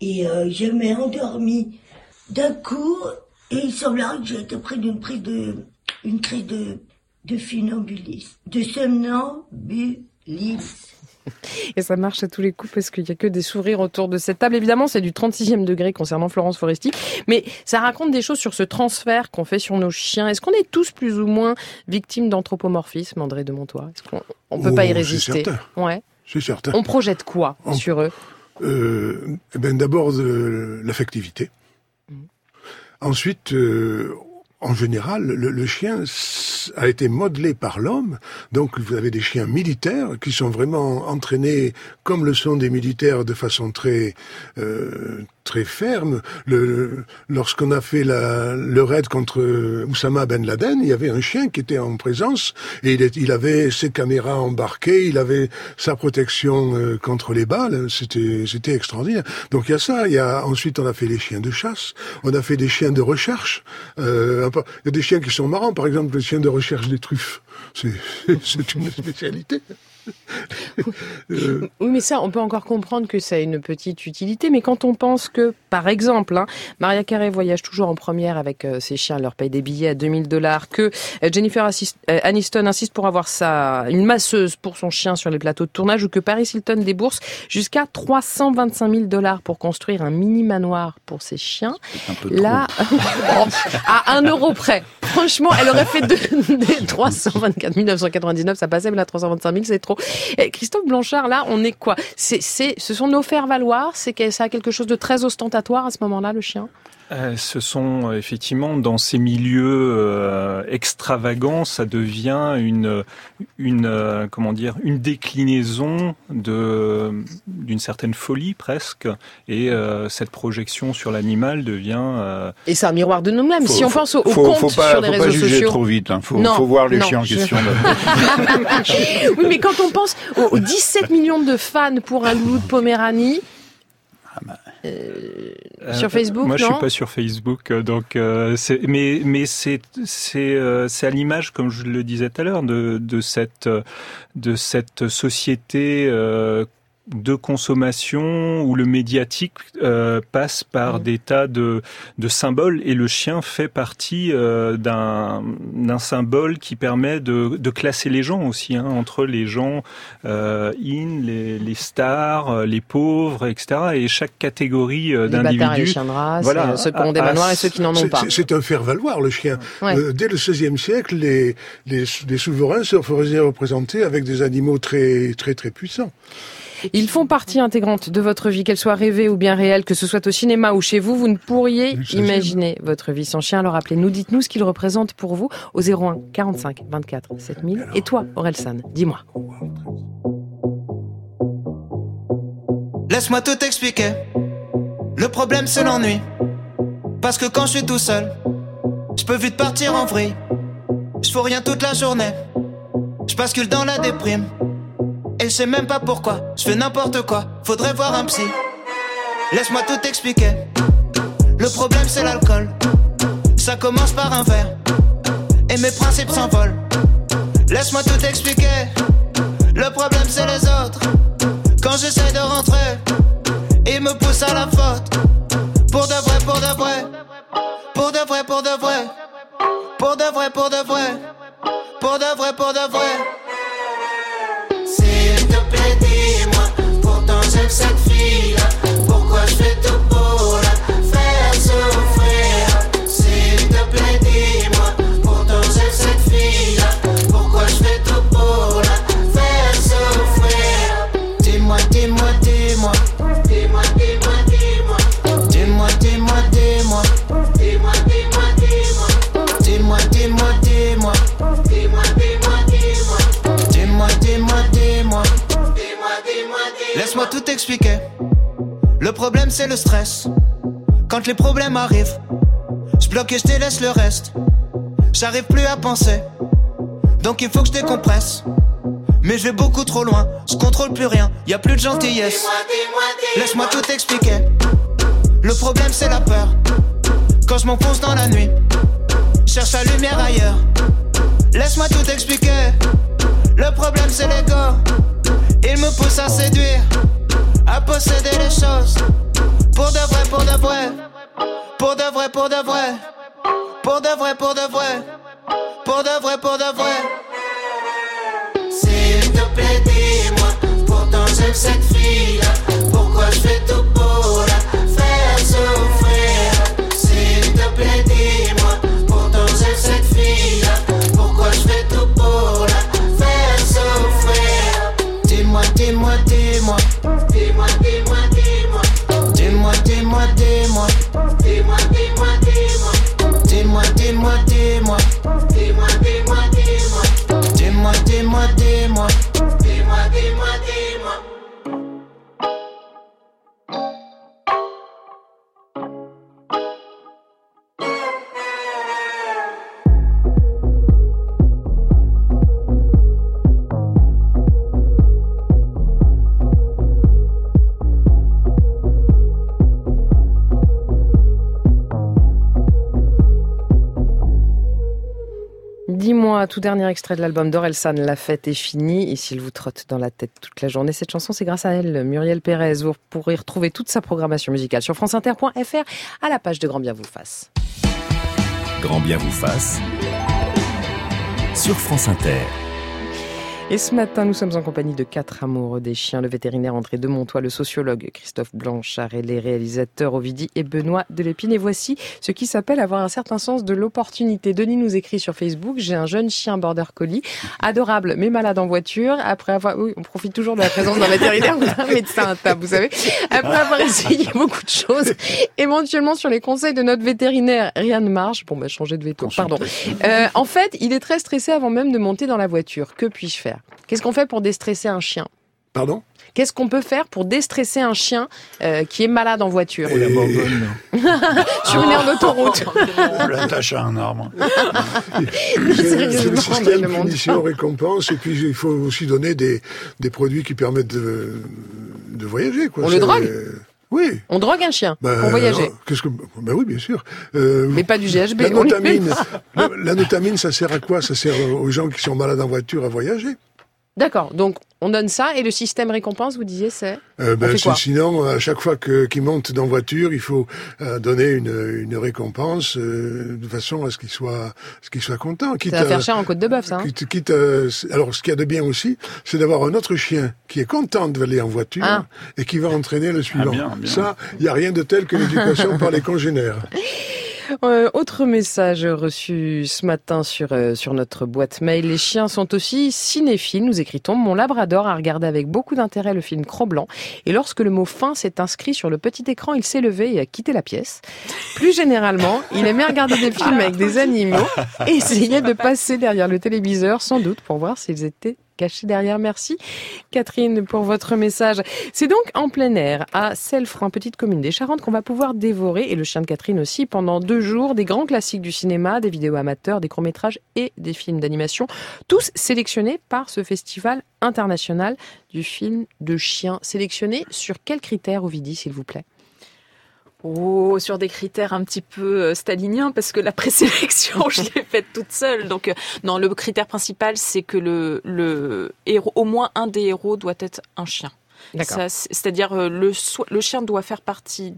et euh, je m'ai endormi d'un coup, et il semblerait que j'ai été pris d'une prise de... une crise de... de funambulisme, de somnambulisme. Et ça marche à tous les coups parce qu'il n'y a que des sourires autour de cette table. Évidemment, c'est du 36e degré concernant Florence Foresti. Mais ça raconte des choses sur ce transfert qu'on fait sur nos chiens. Est-ce qu'on est tous plus ou moins victimes d'anthropomorphisme, André de Montois? Est-ce qu'on ne peut pas y oh, résister? Ouais. C'est certain. On projette quoi sur eux? Euh, eh ben D'abord l'affectivité. Mmh. Ensuite, euh, en général, le, chien a été modelé par l'homme. Donc, vous avez des chiens militaires qui sont vraiment entraînés comme le sont des militaires de façon très euh, très ferme. Lorsqu'on a fait le raid contre Oussama Ben Laden, il y avait un chien qui était en présence et il, avait ses caméras embarquées, il avait sa protection euh, contre les balles. C'était c'était extraordinaire. Donc il y a ça. Il y a ensuite on a fait les chiens de chasse, on a fait des chiens de recherche. Euh, il y a des chiens qui sont marrants. Par exemple, le chien de recherche des truffes. C'est une spécialité. Oui, mais ça, on peut encore comprendre que ça a une petite utilité. Mais quand on pense que, par exemple, hein, Maria Carré voyage toujours en première avec euh, ses chiens, leur paye des billets à 2000 dollars, que euh, Jennifer euh, Aniston insiste pour avoir sa, une masseuse pour son chien sur les plateaux de tournage, ou que Paris Hilton débourse jusqu'à 325 000 dollars pour construire un mini manoir pour ses chiens. Là, à un euro près. Franchement, elle aurait fait des 324 999, ça passait, mais là, 325 000, c'est trop. Eh, Christophe Blanchard, là, on est quoi? C'est, Ce sont nos faire-valoir? C'est que ça a quelque chose de très ostentatoire à ce moment-là, le chien? Euh, ce sont effectivement dans ces milieux euh, extravagants, ça devient une une euh, comment dire une déclinaison de d'une certaine folie presque, et cette projection sur l'animal devient et c'est un miroir de nous-mêmes. Si on pense au, compte faut pas, sur les réseaux pas juger trop vite, hein. faut, faut voir les chiens en question. oui, mais quand on pense aux 17 millions de fans pour un loup de Poméranie. Euh, sur Facebook, Moi, je suis pas sur Facebook, euh, donc euh, mais mais c'est c'est c'est à l'image, comme je le disais tout à l'heure, de de cette de cette société de consommation où le médiatique euh, passe par mmh. des tas de, de, symboles et le chien fait partie euh, d'un symbole qui permet de, de, classer les gens aussi hein, entre les gens euh, in, les, les, stars, euh, les pauvres, etc. Et chaque catégorie euh, d'individus, voilà, ceux qui ont des manoirs et ceux qui n'en ont pas. C'est un faire valoir le chien. dès le XVIe siècle, les, les, les souverains se faisaient représenter avec des animaux très très très puissants. Ils font partie intégrante de votre vie, qu'elle soit rêvée ou bien réelle, que ce soit au cinéma ou chez vous. Vous ne pourriez imaginer votre vie sans chien. Alors appelez-nous, dites-nous ce qu'il représente pour vous au 01 45 24 7000. Et toi, San, dis-moi. Laisse-moi tout expliquer. Le problème c'est l'ennui. Parce que quand je suis tout seul, je peux vite partir en vrille. Je fais rien toute la journée. Je bascule dans la déprime. Et je sais même pas pourquoi. Je fais n'importe quoi. Faudrait voir un psy. Laisse-moi tout expliquer. Le problème c'est l'alcool. Ça commence par un verre. Et mes principes s'envolent. Laisse-moi tout expliquer. Le problème c'est les autres. Quand j'essaie de rentrer, ils me poussent à la faute. Pour de vrai, pour de vrai. Pour de vrai, pour de vrai. Pour de vrai, pour de vrai. Pour de vrai, pour de vrai. S'il te plaît, dis-moi. Pourtant j'aime cette fille-là. Le problème c'est le stress. Quand les problèmes arrivent, je bloque et je délaisse le reste. J'arrive plus à penser. Donc il faut que je décompresse. Mais je vais beaucoup trop loin, je contrôle plus rien, y a plus de gentillesse. Laisse-moi tout expliquer. Le problème c'est la peur. Quand je m'enfonce dans la nuit, cherche la lumière ailleurs. Laisse-moi tout expliquer. Le problème c'est l'ego. Il me pousse à séduire, à posséder les choses. Pour de vrai, pour de vrai. Pour de vrai, pour de vrai. Pour de vrai, pour de vrai. Pour de vrai, pour de vrai. S'il te plaît, dis-moi. Pourtant j'aime cette fille-là. Pourquoi je fais tout pour la faire souffrir? S'il te plaît, dis-moi. Pourtant j'aime cette fille-là. Dis-moi, dis-moi, dis-moi. Dis-moi, dis-moi, dis-moi. Dis-moi, dis-moi, Dis-moi, tout dernier extrait de l'album d'Orelsan, La fête est finie. Et s'il vous trotte dans la tête toute la journée, cette chanson, c'est grâce à elle, Muriel Pérez. Vous pourrez retrouver toute sa programmation musicale sur franceinter.fr à la page de Grand Bien vous fasse. Grand bien vous fasse. Sur France Inter. Et ce matin, nous sommes en compagnie de quatre amoureux des chiens, le vétérinaire André de Montois, le sociologue Christophe Blanchard et les réalisateurs Ovidie et Benoît Delépine. Et voici ce qui s'appelle avoir un certain sens de l'opportunité. Denis nous écrit sur Facebook, j'ai un jeune chien border collie, adorable mais malade en voiture. Après avoir, oui, on profite toujours de la présence d'un vétérinaire ou d'un médecin à table, vous savez. Après avoir essayé beaucoup de choses, éventuellement sur les conseils de notre vétérinaire, rien ne marche. Bon, bah, changer de veto, pardon. Euh, en fait, il est très stressé avant même de monter dans la voiture. Que puis-je faire? Qu'est-ce qu'on fait pour déstresser un chien? Pardon? Qu'est-ce qu'on peut faire pour déstresser un chien euh, qui est malade en voiture? Et la Sur une aire d'autoroute. On l'attache à un arbre. C'est Sérieusement, le monde. punition-récompense, et puis il faut aussi donner des, des produits qui permettent de, de voyager. Quoi. On le drogue? Oui. On drogue un chien Ben, pour voyager. alors, Qu'est-ce que Ben oui, bien sûr. Euh, Mais pas du GHB. notamine, la notamine, ça sert à quoi? Ça sert aux gens qui sont malades en voiture à voyager. D'accord, donc on donne ça et le système récompense, vous disiez, c'est Euh, ben, sinon, à chaque fois que qu'ils montent dans voiture, il faut euh, donner une, une récompense euh, de façon à ce qu'ils soient, ce qu'ils soient contents. Quitte Ça va à- faire cher en côte de bœuf, ça. hein Quitte, quitte à- alors, ce qu'il y a de bien aussi, c'est d'avoir un autre chien qui est content d'aller en voiture Ah. et qui va entraîner le suivant. bien, bien. Ça, il n'y a rien de tel que l'éducation par les congénères. Euh, autre message reçu ce matin sur, euh, sur notre boîte mail. Les chiens sont aussi cinéphiles, nous écrit-on. Mon labrador a regardé avec beaucoup d'intérêt le film Cro-Blanc et lorsque le mot fin s'est inscrit sur le petit écran, il s'est levé et a quitté la pièce. Plus généralement, il aimait regarder des films avec des animaux et essayait de passer derrière le téléviseur sans doute pour voir s'ils étaient caché derrière. Merci Catherine pour votre message. C'est donc en plein air, à Selfran, petite commune des Charentes, qu'on va pouvoir dévorer, et le chien de Catherine aussi, pendant deux jours, des grands classiques du cinéma, des vidéos amateurs, des courts-métrages et des films d'animation, tous sélectionnés par ce festival international du film de chiens. Sélectionnés sur quels critères, Ovidie, s'il vous plaît? Oh, sur des critères un petit peu euh, staliniens, parce que la présélection, je l'ai faite toute seule. Donc, euh, non, le critère principal, c'est que le, le héros, au moins un des héros doit être un chien. C'est-à-dire, euh, le, le chien doit faire partie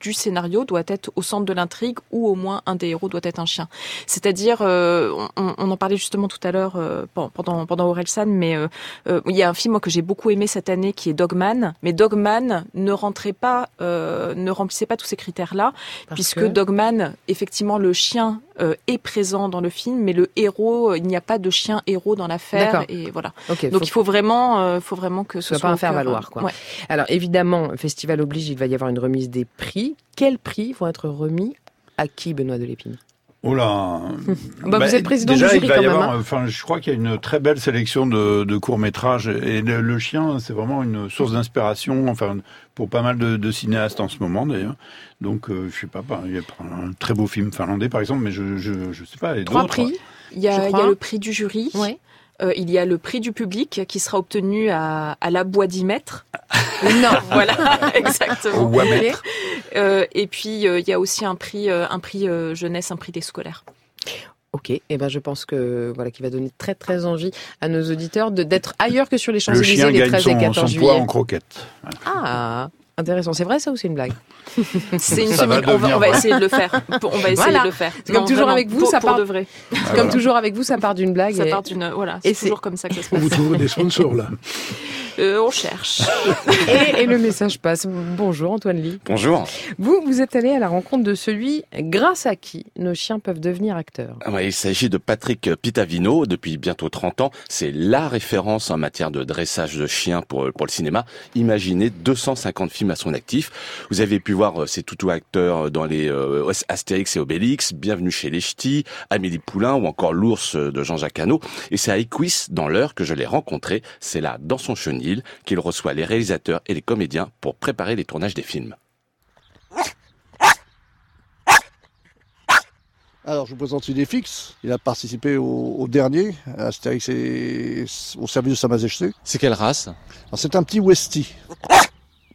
du scénario doit être au centre de l'intrigue ou au moins un des héros doit être un chien. C'est-à-dire, euh, on, en parlait justement tout à l'heure euh, pendant pendant Orelsan, mais euh, il y a un film que j'ai beaucoup aimé cette année qui est Dogman, mais Dogman ne rentrait pas, ne remplissait pas tous ces critères-là, puisque Dogman, effectivement, le chien est présent dans le film, mais le héros, il n'y a pas de chien héros dans l'affaire, et voilà. Donc il faut vraiment, faut vraiment que ce soit pas un faire valoir, quoi. Alors évidemment, festival oblige, il va y avoir une remise des prix. Quels prix vont être remis à qui, Benoît Delépine? Oh là bah, Vous êtes président du jury quand même. Hein. enfin, je crois qu'il y a une très belle sélection de, courts métrages et le, chien, c'est vraiment une source d'inspiration. Enfin, pour pas mal de, cinéastes en ce moment d'ailleurs. Donc, euh, je sais pas, il y a un très beau film finlandais par exemple, mais je je, je sais pas. Trois prix. Il y, a, il y, a, le prix du jury. Ouais. Euh, il y a le prix du public qui sera obtenu à, à la bois 10 mètres. non, voilà, exactement. Euh, et puis euh, il y a aussi un prix, euh, un prix jeunesse, un prix des scolaires. Ok, et eh ben je pense que voilà qui va donner très très envie à nos auditeurs de d'être ailleurs que sur les Champs-Élysées les 13 et 14 juillet. en croquette. Ah, Intéressant. C'est vrai ça ou c'est une blague C'est une semaine. On va, on va, essayer de le faire. On va essayer de le faire. Comme toujours avec vous, ça part de vrai. Comme toujours avec vous, ça part d'une blague. Ça part d'une voilà. C'est toujours comme ça que ça se passe. Vous trouvez des sponsors là euh, On cherche. et, et, le message passe. Bonjour Antoine Lee. Bonjour. Vous, vous êtes allé à la rencontre de celui grâce à qui nos chiens peuvent devenir acteurs? Ah ouais, il s'agit de Patrick Pitavino. Depuis bientôt 30 ans, c'est la référence en matière de dressage de chiens pour pour le cinéma. Imaginez 250 films à son actif. Vous avez pu voir ces euh, toutous acteurs dans les euh, Astérix et Obélix, Bienvenue chez les Ch'tis, Amélie Poulain ou encore L'ours de Jean-Jacques Hano. Et c'est à Equis, dans l'heure, que je l'ai rencontré. C'est là, dans son chenil, qu'il reçoit les réalisateurs et les comédiens pour préparer les tournages des films. Alors, je vous présente Idéfix. Il a participé au, dernier, à Astérix et au service de Sa Majesté. C'est quelle race? C'est un petit Westie.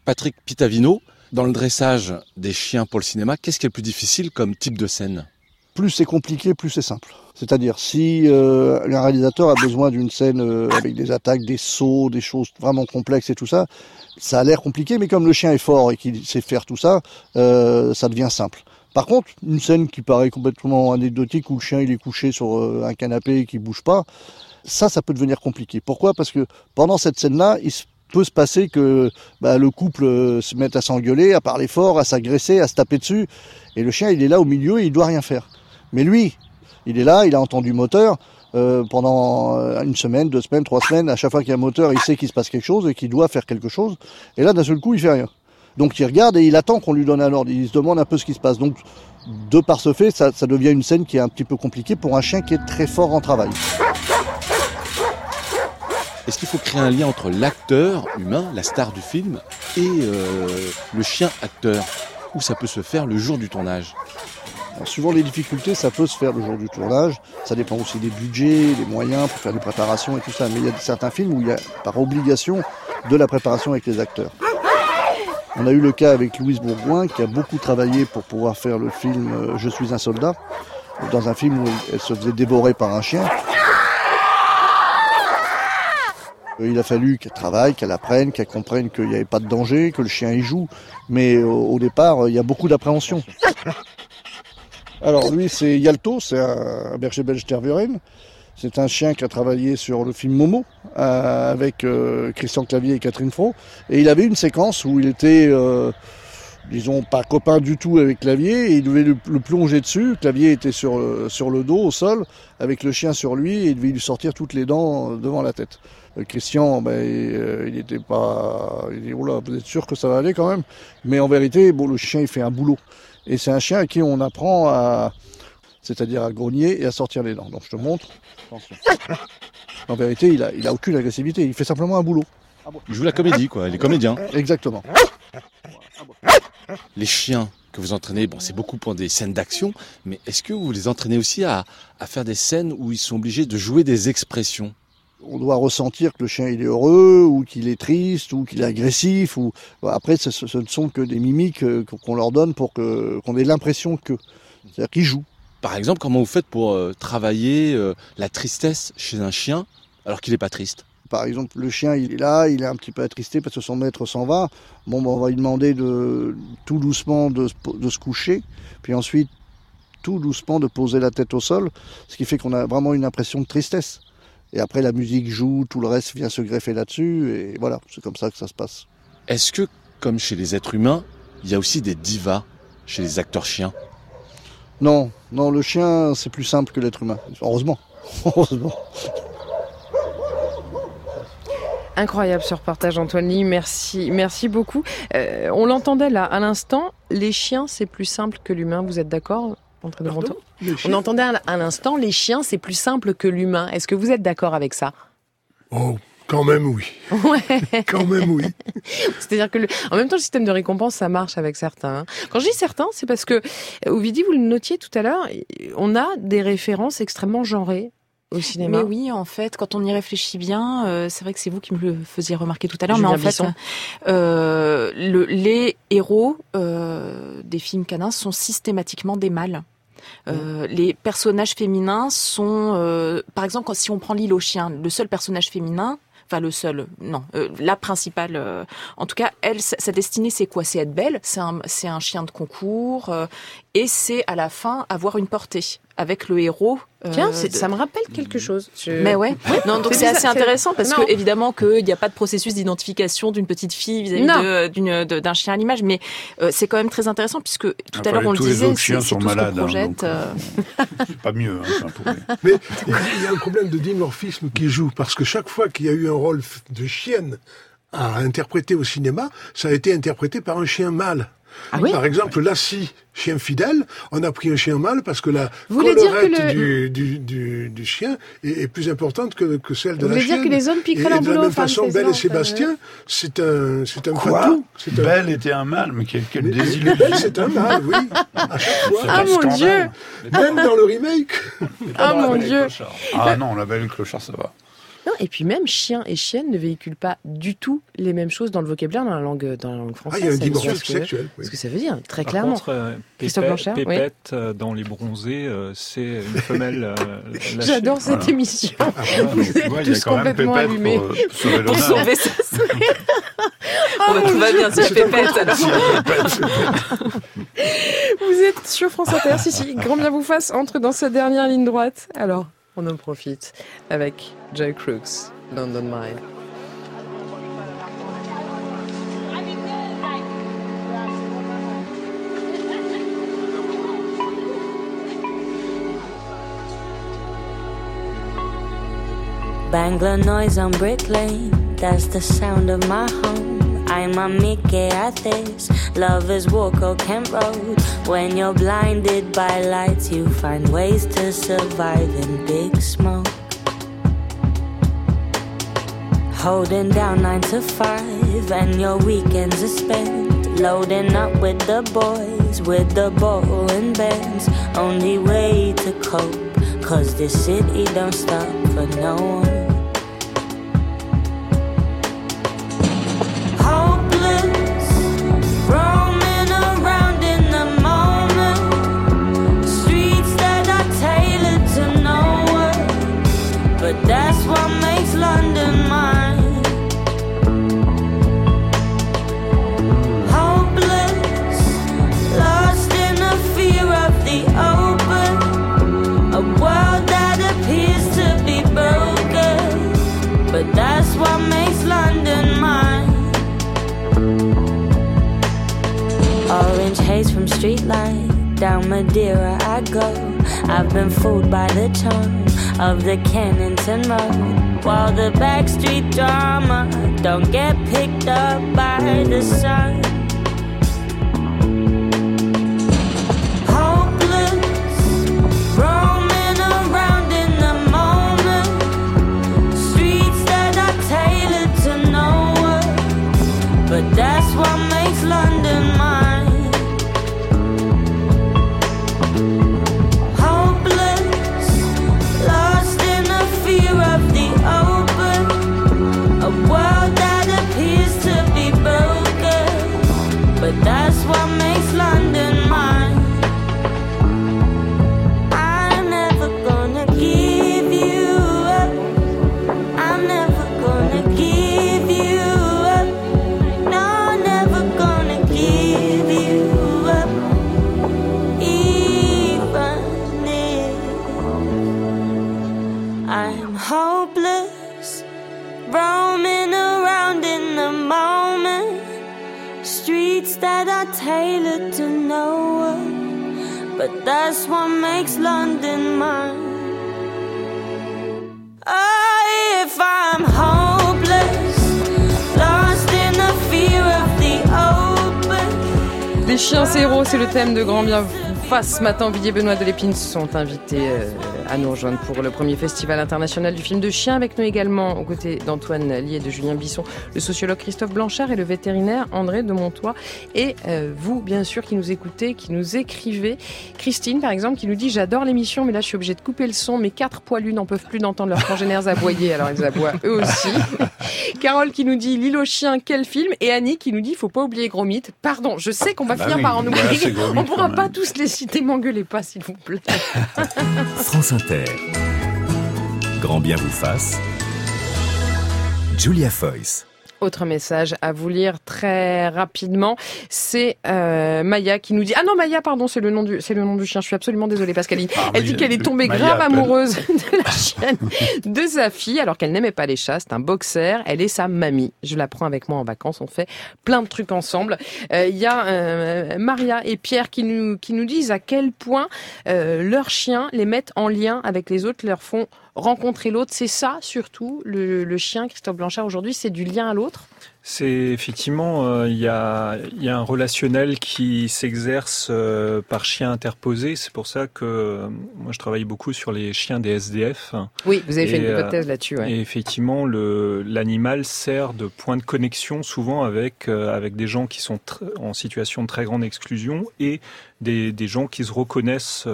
Patrick Pitavino, dans le dressage des chiens pour le cinéma, qu'est-ce qui est le plus difficile comme type de scène? Plus c'est compliqué, plus c'est simple. C'est-à-dire, si euh, un réalisateur a besoin d'une scène euh, avec des attaques, des sauts, des choses vraiment complexes et tout ça, ça a l'air compliqué, mais comme le chien est fort et qu'il sait faire tout ça, euh, ça devient simple. Par contre, une scène qui paraît complètement anecdotique où le chien est couché sur un canapé et qui bouge pas, ça, ça peut devenir compliqué. Pourquoi? Parce que pendant cette scène-là, il peut se passer que bah, le couple euh, se mette à s'engueuler, à parler fort, à s'agresser, à se taper dessus. Et le chien, il est là au milieu et il doit rien faire. Mais lui, il est là, il a entendu moteur. Euh, pendant euh, une semaine, deux semaines, trois semaines, à chaque fois qu'il y a un moteur, il sait qu'il se passe quelque chose et qu'il doit faire quelque chose. Et là, d'un seul coup, il fait rien. Donc il regarde et il attend qu'on lui donne un ordre. Il se demande un peu ce qui se passe. Donc, de par ce fait, ça, devient une scène qui est un petit peu compliquée pour un chien qui est très fort en travail. Est-ce qu'il faut créer un lien entre l'acteur humain, la star du film, et euh, le chien acteur? Ou ça peut se faire le jour du tournage? Suivant les difficultés, ça peut se faire le jour du tournage. Ça dépend aussi des budgets, des moyens pour faire des préparations et tout ça. Mais il y a certains films où il y a par obligation de la préparation avec les acteurs. On a eu le cas avec Louise Bourgoin qui a beaucoup travaillé pour pouvoir faire le film euh, Je suis un soldat, dans un film où elle se faisait dévorer par un chien. Euh, il a fallu qu'elle travaille, qu'elle apprenne, qu'elle comprenne qu'il n'y avait pas de danger, que le chien y joue. Mais euh, au, départ, il y a beaucoup d'appréhension. Alors lui, c'est Yalto, c'est un berger belge tervuren. C'est un chien qui a travaillé sur le film Momo euh, avec Christian Clavier et Catherine Fro. Et il avait une séquence où il était, disons, pas copain du tout avec Clavier et il devait le, plonger dessus. Clavier était sur, sur le dos, au sol, avec le chien sur lui et il devait lui sortir toutes les dents devant la tête. Euh, Christian, ben, euh, il n'était pas. Il dit, oula, vous êtes sûr que ça va aller quand même? Mais en vérité, bon, le chien, il fait un boulot. Et c'est un chien à qui on apprend à. C'est-à-dire à grogner et à sortir les dents. Donc je te montre. Attention. En vérité, il a, il a aucune agressivité. Il fait simplement un boulot. Il joue la comédie, quoi. Il est comédien. Exactement. Les chiens que vous entraînez, bon, c'est beaucoup pour des scènes d'action, mais est-ce que vous les entraînez aussi à, à faire des scènes où ils sont obligés de jouer des expressions? On doit ressentir que le chien il est heureux ou qu'il est triste ou qu'il est agressif ou après ce, ce, ne sont que des mimiques euh, qu'on leur donne pour que qu'on ait l'impression que c'est-à-dire qu'ils jouent. Par exemple, comment vous faites pour euh, travailler euh, la tristesse chez un chien alors qu'il n'est pas triste? Par exemple, le chien, il est là, il est un petit peu attristé parce que son maître s'en va. Bon, ben, on va lui demander de tout doucement de, de, se coucher, puis ensuite tout doucement de poser la tête au sol, ce qui fait qu'on a vraiment une impression de tristesse. Et après, la musique joue, tout le reste vient se greffer là-dessus, et voilà, c'est comme ça que ça se passe. Est-ce que, comme chez les êtres humains, il y a aussi des divas chez les acteurs chiens? Non, non, le chien, c'est plus simple que l'être humain. Heureusement. Heureusement. Incroyable ce reportage, Antoine Lee. Merci, merci beaucoup. Euh, on l'entendait là à l'instant. Les chiens, c'est plus simple que l'humain. Vous êtes d'accord? On entendait à l'instant, les chiens, c'est plus simple que l'humain. Est-ce que vous êtes d'accord avec ça? Oh, quand même oui. Ouais. quand même oui. C'est-à-dire que, en même temps, le système de récompense, ça marche avec certains. Hein. Quand je dis certains, c'est parce que, euh, Ovidie, vous le notiez tout à l'heure, on a des références extrêmement genrées au cinéma. Mais oui, en fait, quand on y réfléchit bien, euh, c'est vrai que c'est vous qui me le faisiez remarquer tout à l'heure, mais en fait, euh, le, les héros euh, des films canins sont systématiquement des mâles. Euh, les personnages féminins sont, euh, par exemple, si on prend l'île aux chiens, le seul personnage féminin, enfin le seul, non, euh, la principale, en tout cas, elle, sa, destinée, c'est quoi? C'est être belle, c'est un, c'est un chien de concours, et c'est à la fin avoir une portée avec le héros. Tiens, euh, ça me rappelle quelque chose. Mais ouais. Non, donc c'est assez intéressant parce que évidemment qu'il n'y a pas de processus d'identification d'une petite fille vis-à-vis d'un chien à l'image, mais euh, c'est quand même très intéressant puisque tout à l'heure on le disait, les chiens sont malades. Hein, euh, c'est pas mieux. Hein, mais il y a un problème de dimorphisme qui joue parce que chaque fois qu'il y a eu un rôle de chienne à interpréter au cinéma, ça a été interprété par un chien mâle. Ah Par exemple, Lassie, chien fidèle, on a pris un chien mâle parce que la collerette du, du, du, du, chien est, est, plus importante que, que celle de Vous la chienne. Vous voulez dire que les hommes piqueraient leur boulot De la même façon, Belle et Sébastien, c'est un, c'est un fatou. Belle était un mâle, mais quelle, quelle désillusion. Belle, c'est un mâle, oui. À chaque fois. Ah mon Dieu Même dans le remake. Ah mon Dieu Ah non, la Belle et le Clochard, ça va. Non, et puis même chien et chienne ne véhiculent pas du tout les mêmes choses dans le vocabulaire, dans la langue, dans la langue française. Ah, il y a une dimension sexuelle. Ce que ça veut dire, très clairement. Contre, euh, Christophe Pépette, euh, dans Les Bronzés, euh, c'est une femelle. Euh, J'adore cette voilà. émission. Ah, Vous êtes vois, tous complètement allumés. Pour, pour sauver, sa oh, bah, tout va bien, c'est Pépette alors. vous êtes sur France Inter, si, si, grand bien vous fasse, entre dans cette dernière ligne droite. Alors, on en profite avec Joe Crooks, London Mile. Bangler noise on Brick Lane, that's the sound of my home. I'm a Mickey at this. Lovers walk or Kent Road. When you're blinded by lights, you find ways to survive in big smoke. Holding down nine to five, and your weekends are spent loading up with the boys, with the ball and bands. Only way to cope, cause this city don't stop for no one. Street light, down Madeira I go. I've been fooled by the charm of the Kennington Road. While the backstreet drama don't get picked up by the sun. That's what makes London mine. Oh, if I'm hopeless, lost in the fear of the open. Les chiens héros, c'est le thème de Grand Bien Face. Ce matin, Villiers Benoît de Lépine sont invités. Euh, à nous rejoindre pour le premier festival international du film de chien. Avec nous également, aux côtés d'Antoine Lié et de Julien Bisson, le sociologue Christophe Blanchard et le vétérinaire André de Montois. Et euh, vous, bien sûr, qui nous écoutez, qui nous écrivez. Christine, par exemple, qui nous dit J'adore l'émission, mais là, je suis obligée de couper le son. Mes quatre poilus n'en peuvent plus d'entendre leurs congénères aboyer, alors ils aboient eux aussi. Carole qui nous dit L'île aux chiens, quel film? Et Annie qui nous dit Faut pas oublier Gros Mythe. Pardon, je sais qu'on va bah finir par en oublier. On pourra pas tous les citer, m'engueulez pas, s'il vous plaît. France Grand bien vous fasse. Julia Foyce. Autre message à vous lire très rapidement, c'est euh, Maya qui nous dit ah non Maya pardon c'est le nom du c'est le nom du chien. Je suis absolument désolée Pascaline ah elle dit qu'elle est tombée grave amoureuse de la chienne de sa fille alors qu'elle n'aimait pas les chats. C'est un boxer elle est sa mamie. Je la prends avec moi en vacances. On fait plein de trucs ensemble. Euh, il y a euh, Maria et Pierre qui nous qui nous disent à quel point leurs chiens les mettent en lien avec les autres leur font rencontrer l'autre. C'est ça surtout, le, le chien, Christophe Blanchard, aujourd'hui, c'est du lien à l'autre? C'est effectivement, euh, il y, a, y, a, un relationnel qui s'exerce euh, par chien interposé. C'est pour ça que euh, moi je travaille beaucoup sur les chiens des SDF. Oui, vous avez fait une hypothèse là-dessus. Ouais. Et effectivement, l'animal sert de point de connexion souvent avec avec des gens qui sont en situation de très grande exclusion et des, des gens qui se reconnaissent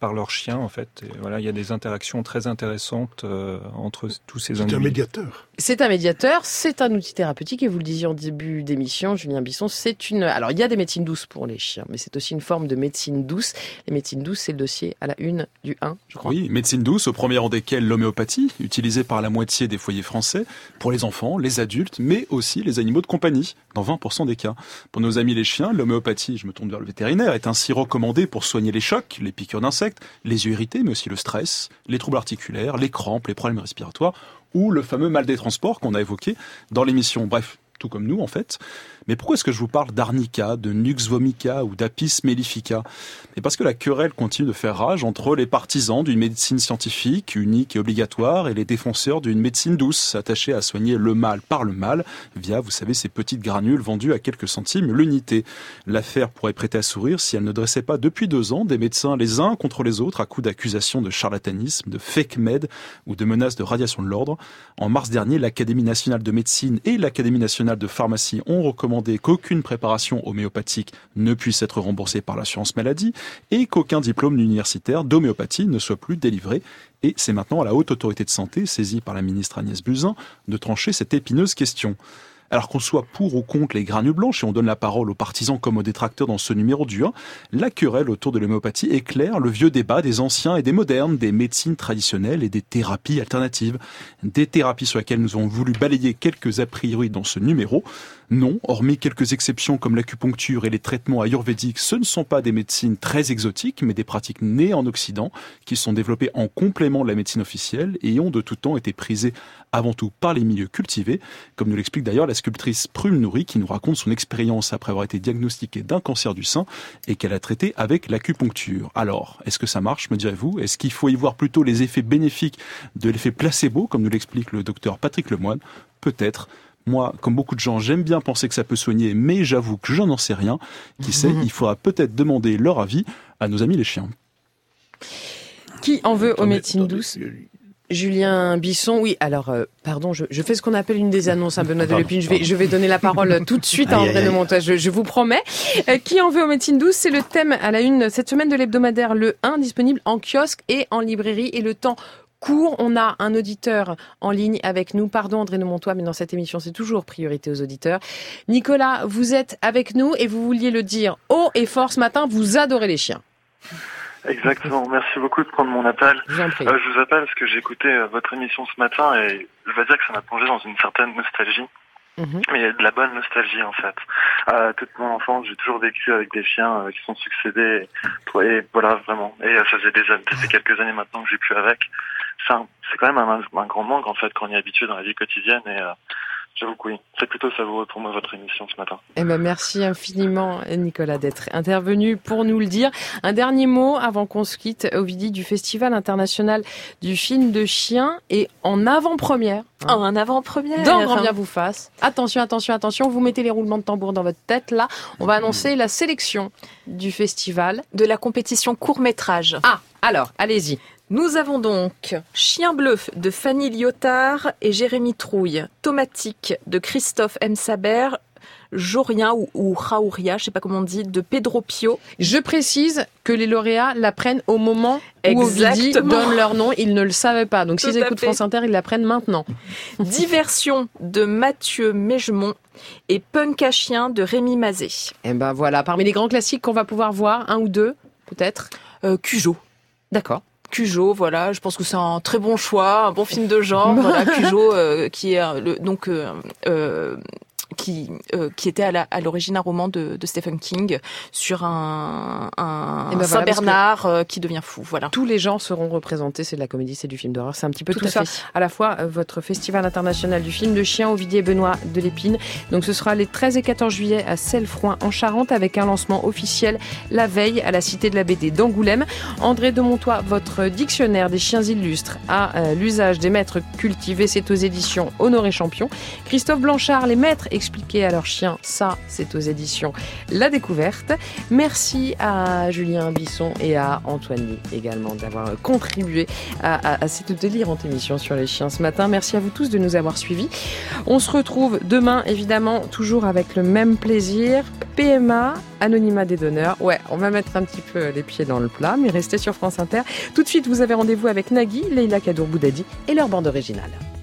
par leur chien en fait. Et voilà, il y a des interactions très intéressantes entre tous ces individus. C'est un médiateur. C'est un médiateur, c'est un outil thérapeutique et vous le disiez en début d'émission, Julien Bisson, c'est une. Alors il y a des médecines douces pour les chiens, mais c'est aussi une forme de médecine douce. Les médecines douces, c'est le dossier à la une du 1, je crois. Oui, médecine douce, au premier rang desquelles l'homéopathie, utilisée par la moitié des foyers français pour les enfants, les adultes, mais aussi les animaux de compagnie, dans 20% des cas. Pour nos amis les chiens, l'homéopathie, je me tourne vers le vétérinaire, est ainsi recommandée pour soigner les chocs, les piqûres d'insectes, les yeux irrités, mais aussi le stress, les troubles articulaires, les crampes, les problèmes respiratoires ou le fameux mal des transports qu'on a évoqué dans l'émission. Bref, tout comme nous en fait. Mais pourquoi est-ce que je vous parle d'arnica, de nux vomica ou d'apis mellifica? Et parce que la querelle continue de faire rage entre les partisans d'une médecine scientifique, unique et obligatoire, et les défenseurs d'une médecine douce, attachée à soigner le mal par le mal, via, vous savez, ces petites granules vendues à quelques centimes l'unité. L'affaire pourrait prêter à sourire si elle ne dressait pas depuis deux ans des médecins les uns contre les autres à coups d'accusations de charlatanisme, de fake med ou de menaces de radiation de l'ordre. En mars dernier, l'Académie nationale de médecine et l'Académie nationale de pharmacie ont recommandé qu'aucune préparation homéopathique ne puisse être remboursée par l'assurance maladie et qu'aucun diplôme universitaire d'homéopathie ne soit plus délivré. Et c'est maintenant à la haute autorité de santé, saisie par la ministre Agnès Buzyn, de trancher cette épineuse question. Alors qu'on soit pour ou contre les granules blanches, et on donne la parole aux partisans comme aux détracteurs dans ce numéro du 1, la querelle autour de l'homéopathie éclaire le vieux débat des anciens et des modernes, des médecines traditionnelles et des thérapies alternatives. Des thérapies sur lesquelles nous avons voulu balayer quelques a priori dans ce numéro. Non, hormis quelques exceptions comme l'acupuncture et les traitements ayurvédiques, ce ne sont pas des médecines très exotiques, mais des pratiques nées en Occident, qui sont développées en complément de la médecine officielle et ont de tout temps été prisées avant tout par les milieux cultivés, comme nous l'explique d'ailleurs la sculptrice Prune Nourri, qui nous raconte son expérience après avoir été diagnostiquée d'un cancer du sein et qu'elle a traité avec l'acupuncture. Alors, est-ce que ça marche, me direz-vous? Est-ce qu'il faut y voir plutôt les effets bénéfiques de l'effet placebo, comme nous l'explique le docteur Patrick Lemoine Peut-être. Moi, comme beaucoup de gens, j'aime bien penser que ça peut soigner, mais j'avoue que je n'en sais rien. Qui sait, il faudra peut-être demander leur avis à nos amis les chiens. Qui en veut aux médecines douces Julien Bisson, oui. Alors, euh, pardon, je, fais ce qu'on appelle une des annonces à Benoît Delepine. Je vais, je vais donner la parole tout de suite à André de Montage, je, vous promets. Euh, qui en veut aux médecines douces C'est le thème à la une cette semaine de l'hebdomadaire Le 1, disponible en kiosque et en librairie. Et le temps court. On a un auditeur en ligne avec nous. Pardon André Montois, mais dans cette émission, c'est toujours priorité aux auditeurs. Nicolas, vous êtes avec nous et vous vouliez le dire haut et fort ce matin, vous adorez les chiens. Exactement. Merci beaucoup de prendre mon appel. Je, euh, je vous appelle parce que j'ai écouté euh, votre émission ce matin et je vais dire que ça m'a plongé dans une certaine nostalgie. Mhm. Mais a de la bonne nostalgie en fait. Euh, toute mon enfance, j'ai toujours vécu avec des chiens euh, qui sont succédés. Et, voilà, vraiment. Et ça faisait des ça fait quelques années maintenant que j'ai plus avec. C'est quand même un, un, grand manque en fait quand on y est habitué dans la vie quotidienne et J'avoue que oui. C'est plutôt savoureux pour moi votre émission ce matin. Eh ben merci infiniment Nicolas d'être intervenu pour nous le dire. Un dernier mot avant qu'on se quitte, Ovidie du Festival international du film de chien et en avant-première. Hein. En avant-première. Dans Grand Bien vous fasse. Attention, attention, attention, vous mettez les roulements de tambour dans votre tête là. On va annoncer la sélection du festival. De la compétition court-métrage. Ah, alors, allez-y. Nous avons donc Chien bleu de Fanny Lyotard et Jérémy Trouille, Tomatique de Christophe M. Saber, Jorien ou, ou Raouria, je sais pas comment on dit, de Pedro Pio. Je précise que les lauréats l'apprennent au moment où Ovidie donne leur nom, ils ne le savaient pas. Donc s'ils écoutent France Inter, ils l'apprennent maintenant. Diversion de Mathieu Mégemont et Punk à chien de Rémi Mazet. Et ben voilà, parmi les grands classiques qu'on va pouvoir voir, un ou deux peut-être euh, Cujo. D'accord. Cujo, voilà, je pense que c'est un très bon choix, un bon film de genre. voilà, Cujo, euh, qui est euh, le, donc euh, euh qui euh, qui était à l'origine un roman de, de, Stephen King sur un, un ben Saint Bernard euh, qui devient fou. Voilà. Tous les gens seront représentés. C'est de la comédie, c'est du film d'horreur. C'est un petit peu tout, ça. À la fois euh, votre festival international du film de chien Ovidier Benoît de l'Épine. Donc ce sera les 13 et 14 juillet à Cellefroin en Charente avec un lancement officiel la veille à la Cité de la BD d'Angoulême. André de Montois, votre dictionnaire des chiens illustres à l'usage des maîtres cultivés, c'est aux éditions Honoré Champion. Christophe Blanchard, les maîtres expliquer à leur chien. Ça, c'est aux éditions La Découverte. Merci à Julien Bisson et à Antoine également d'avoir contribué à, cette délirante émission sur les chiens ce matin. Merci à vous tous de nous avoir suivis. On se retrouve demain, évidemment, toujours avec le même plaisir. PMA, anonymat des donneurs. Ouais, on va mettre un petit peu les pieds dans le plat, mais restez sur France Inter. Tout de suite, vous avez rendez-vous avec Nagui, Leila Kadour Boudadi et leur bande originale.